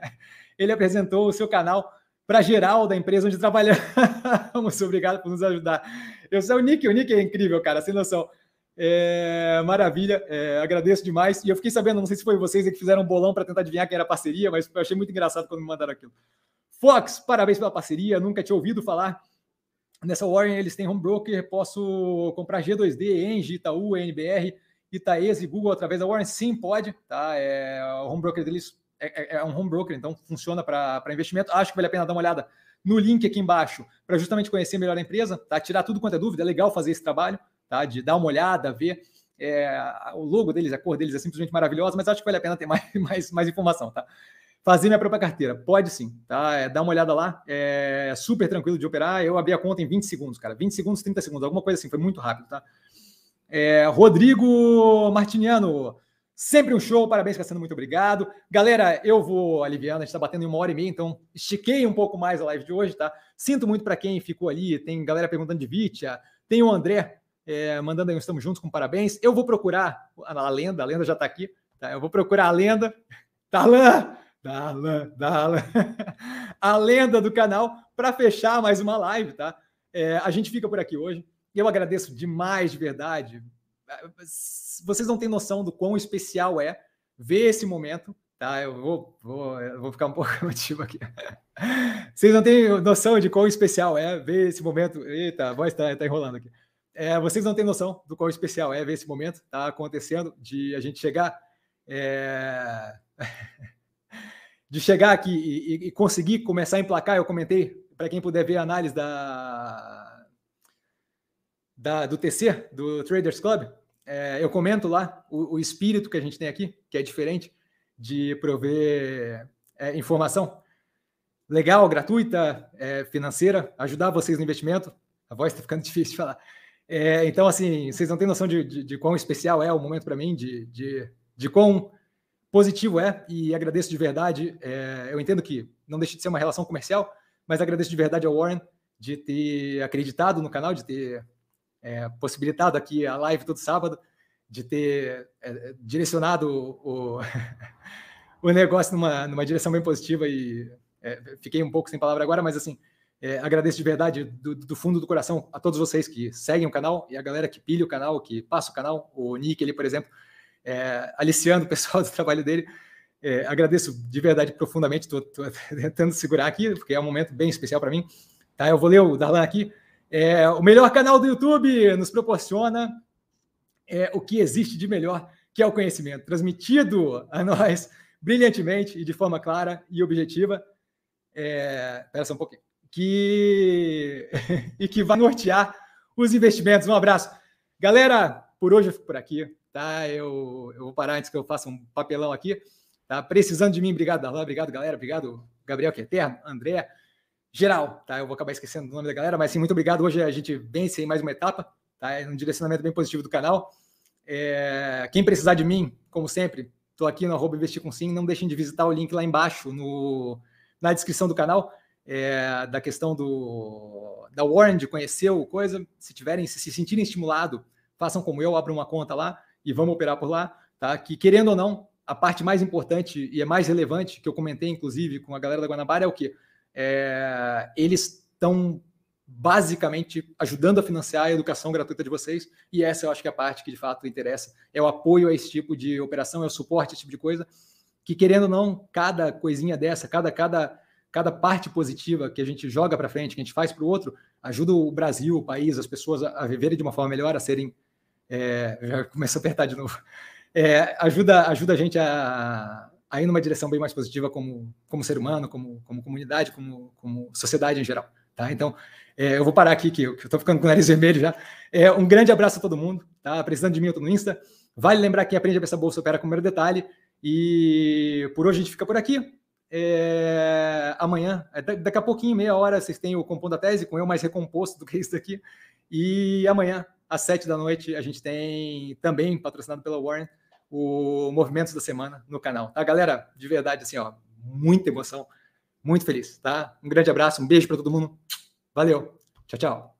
Ele apresentou o seu canal para geral da empresa onde trabalhamos. Obrigado por nos ajudar. Eu sou o Nick, o Nick é incrível, cara, sem noção. É, maravilha, é, agradeço demais. E eu fiquei sabendo, não sei se foi vocês que fizeram um bolão para tentar adivinhar quem era a parceria, mas eu achei muito engraçado quando me mandaram aquilo. Fox, parabéns pela parceria. Nunca tinha ouvido falar. Nessa Warren eles têm home broker. Posso comprar G2D, Engie, Itaú, NBR, Itaese, Google através da Warren? Sim, pode. Tá? É, o home broker deles é, é, é um home broker, então funciona para investimento. Acho que vale a pena dar uma olhada no link aqui embaixo para justamente conhecer melhor a empresa, tá? tirar tudo quanto é dúvida. É legal fazer esse trabalho tá? De dar uma olhada, ver. É, o logo deles, a cor deles é simplesmente maravilhosa, mas acho que vale a pena ter mais, mais, mais informação, tá? Fazer minha própria carteira, pode sim, tá? É, dá uma olhada lá, é super tranquilo de operar. Eu abri a conta em 20 segundos, cara, 20 segundos, 30 segundos, alguma coisa assim, foi muito rápido, tá? É, Rodrigo Martiniano, sempre um show, parabéns, Cassiano, muito obrigado. Galera, eu vou aliviando, a gente está batendo em uma hora e meia, então estiquei um pouco mais a live de hoje, tá? Sinto muito para quem ficou ali, tem galera perguntando de Vitia, tem o André é, mandando aí, estamos juntos com parabéns. Eu vou procurar a, a lenda, a lenda já está aqui, tá? Eu vou procurar a lenda. Darlan, Darlan, Darlan. a lenda do canal para fechar mais uma live, tá? É, a gente fica por aqui hoje. Eu agradeço demais, de verdade. Vocês não têm noção do quão especial é ver esse momento, tá? Eu vou, vou, eu vou ficar um pouco emotivo aqui. Vocês não têm noção de quão especial é ver esse momento. Eita, a voz está tá enrolando aqui. É, vocês não têm noção do qual especial é ver esse momento, tá acontecendo, de a gente chegar. É... de chegar aqui e, e, conseguir começar a emplacar, eu comentei, para quem puder ver a análise da, da, do TC, do Traders Club, é, eu comento lá o, o, espírito que a gente tem aqui, que é diferente de prover é, informação legal, gratuita, é, financeira, ajudar vocês no investimento. A voz está ficando difícil de falar. É, então, assim, vocês não têm noção de, de, de quão especial é o momento para mim, de, de, de quão positivo é, e agradeço de verdade. É, eu entendo que não deixa de ser uma relação comercial, mas agradeço de verdade ao Warren de ter acreditado no canal, de ter é, possibilitado aqui a live todo sábado, de ter é, direcionado o, o, negócio numa, numa direção bem positiva e é, fiquei um pouco sem palavra agora, mas assim, é, agradeço de verdade, do, do, fundo do coração, a todos vocês que seguem o canal e a galera que pilha o canal, que passa o canal, o Nick ali, por exemplo, é, aliciando o pessoal do trabalho dele. É, agradeço de verdade profundamente, estou tentando segurar aqui, porque é um momento bem especial para mim. Tá, eu vou ler o Darlan aqui. É, o melhor canal do YouTube nos proporciona é, o que existe de melhor, que é o conhecimento, transmitido a nós brilhantemente e de forma clara e objetiva. É, espera só um pouquinho. Que, e que vai nortear os investimentos. Um abraço. Galera, por hoje eu fico por aqui. Tá? Eu, eu vou parar antes que eu faça um papelão aqui. Tá? Precisando de mim, obrigado, Darlan. Obrigado, galera. Obrigado, Gabriel, que é eterno. André, geral, tá? Eu vou acabar esquecendo o nome da galera, mas sim, muito obrigado. Hoje a gente vence mais uma etapa, tá? É um direcionamento bem positivo do canal. É... Quem precisar de mim, como sempre, estou aqui no arroba investir com sim. Não deixem de visitar o link lá embaixo no, na descrição do canal. É, da questão do da Warren de conhecer o coisa, se tiverem se, se sentirem estimulado, façam como eu, abram uma conta lá e vamos operar por lá, tá? Que querendo ou não, a parte mais importante e é mais relevante que eu comentei inclusive com a galera da Guanabara é o que é, eles estão basicamente ajudando a financiar a educação gratuita de vocês, e essa eu acho que é a parte que de fato interessa, é o apoio a esse tipo de operação, é o suporte a esse tipo de coisa, que querendo ou não, cada coisinha dessa, cada, cada, cada parte positiva que a gente joga para frente, que a gente faz para o outro, ajuda o Brasil, o país, as pessoas a, viverem de uma forma melhor, a serem. É, já começa a apertar de novo. É, ajuda, ajuda a gente a, a ir numa direção bem mais positiva como, como ser humano, como, como comunidade, como, como sociedade em geral. Tá? Então, é, eu vou parar aqui, que eu estou ficando com o nariz vermelho já. É, um grande abraço a todo mundo. Tá? Precisando de mim, eu estou no Insta. Vale lembrar que aprende a essa bolsa opera com o primeiro detalhe. E por hoje a gente fica por aqui. É, amanhã, é, daqui a pouquinho, meia hora, vocês têm o Compondo a Tese, com eu mais recomposto do que isso daqui. E amanhã, às sete da noite, a gente tem também, patrocinado pela Warren, o Movimentos da Semana no canal. Tá, galera? De verdade, assim, ó, muita emoção, muito feliz, tá? Um grande abraço, um beijo para todo mundo. Valeu. Tchau, tchau.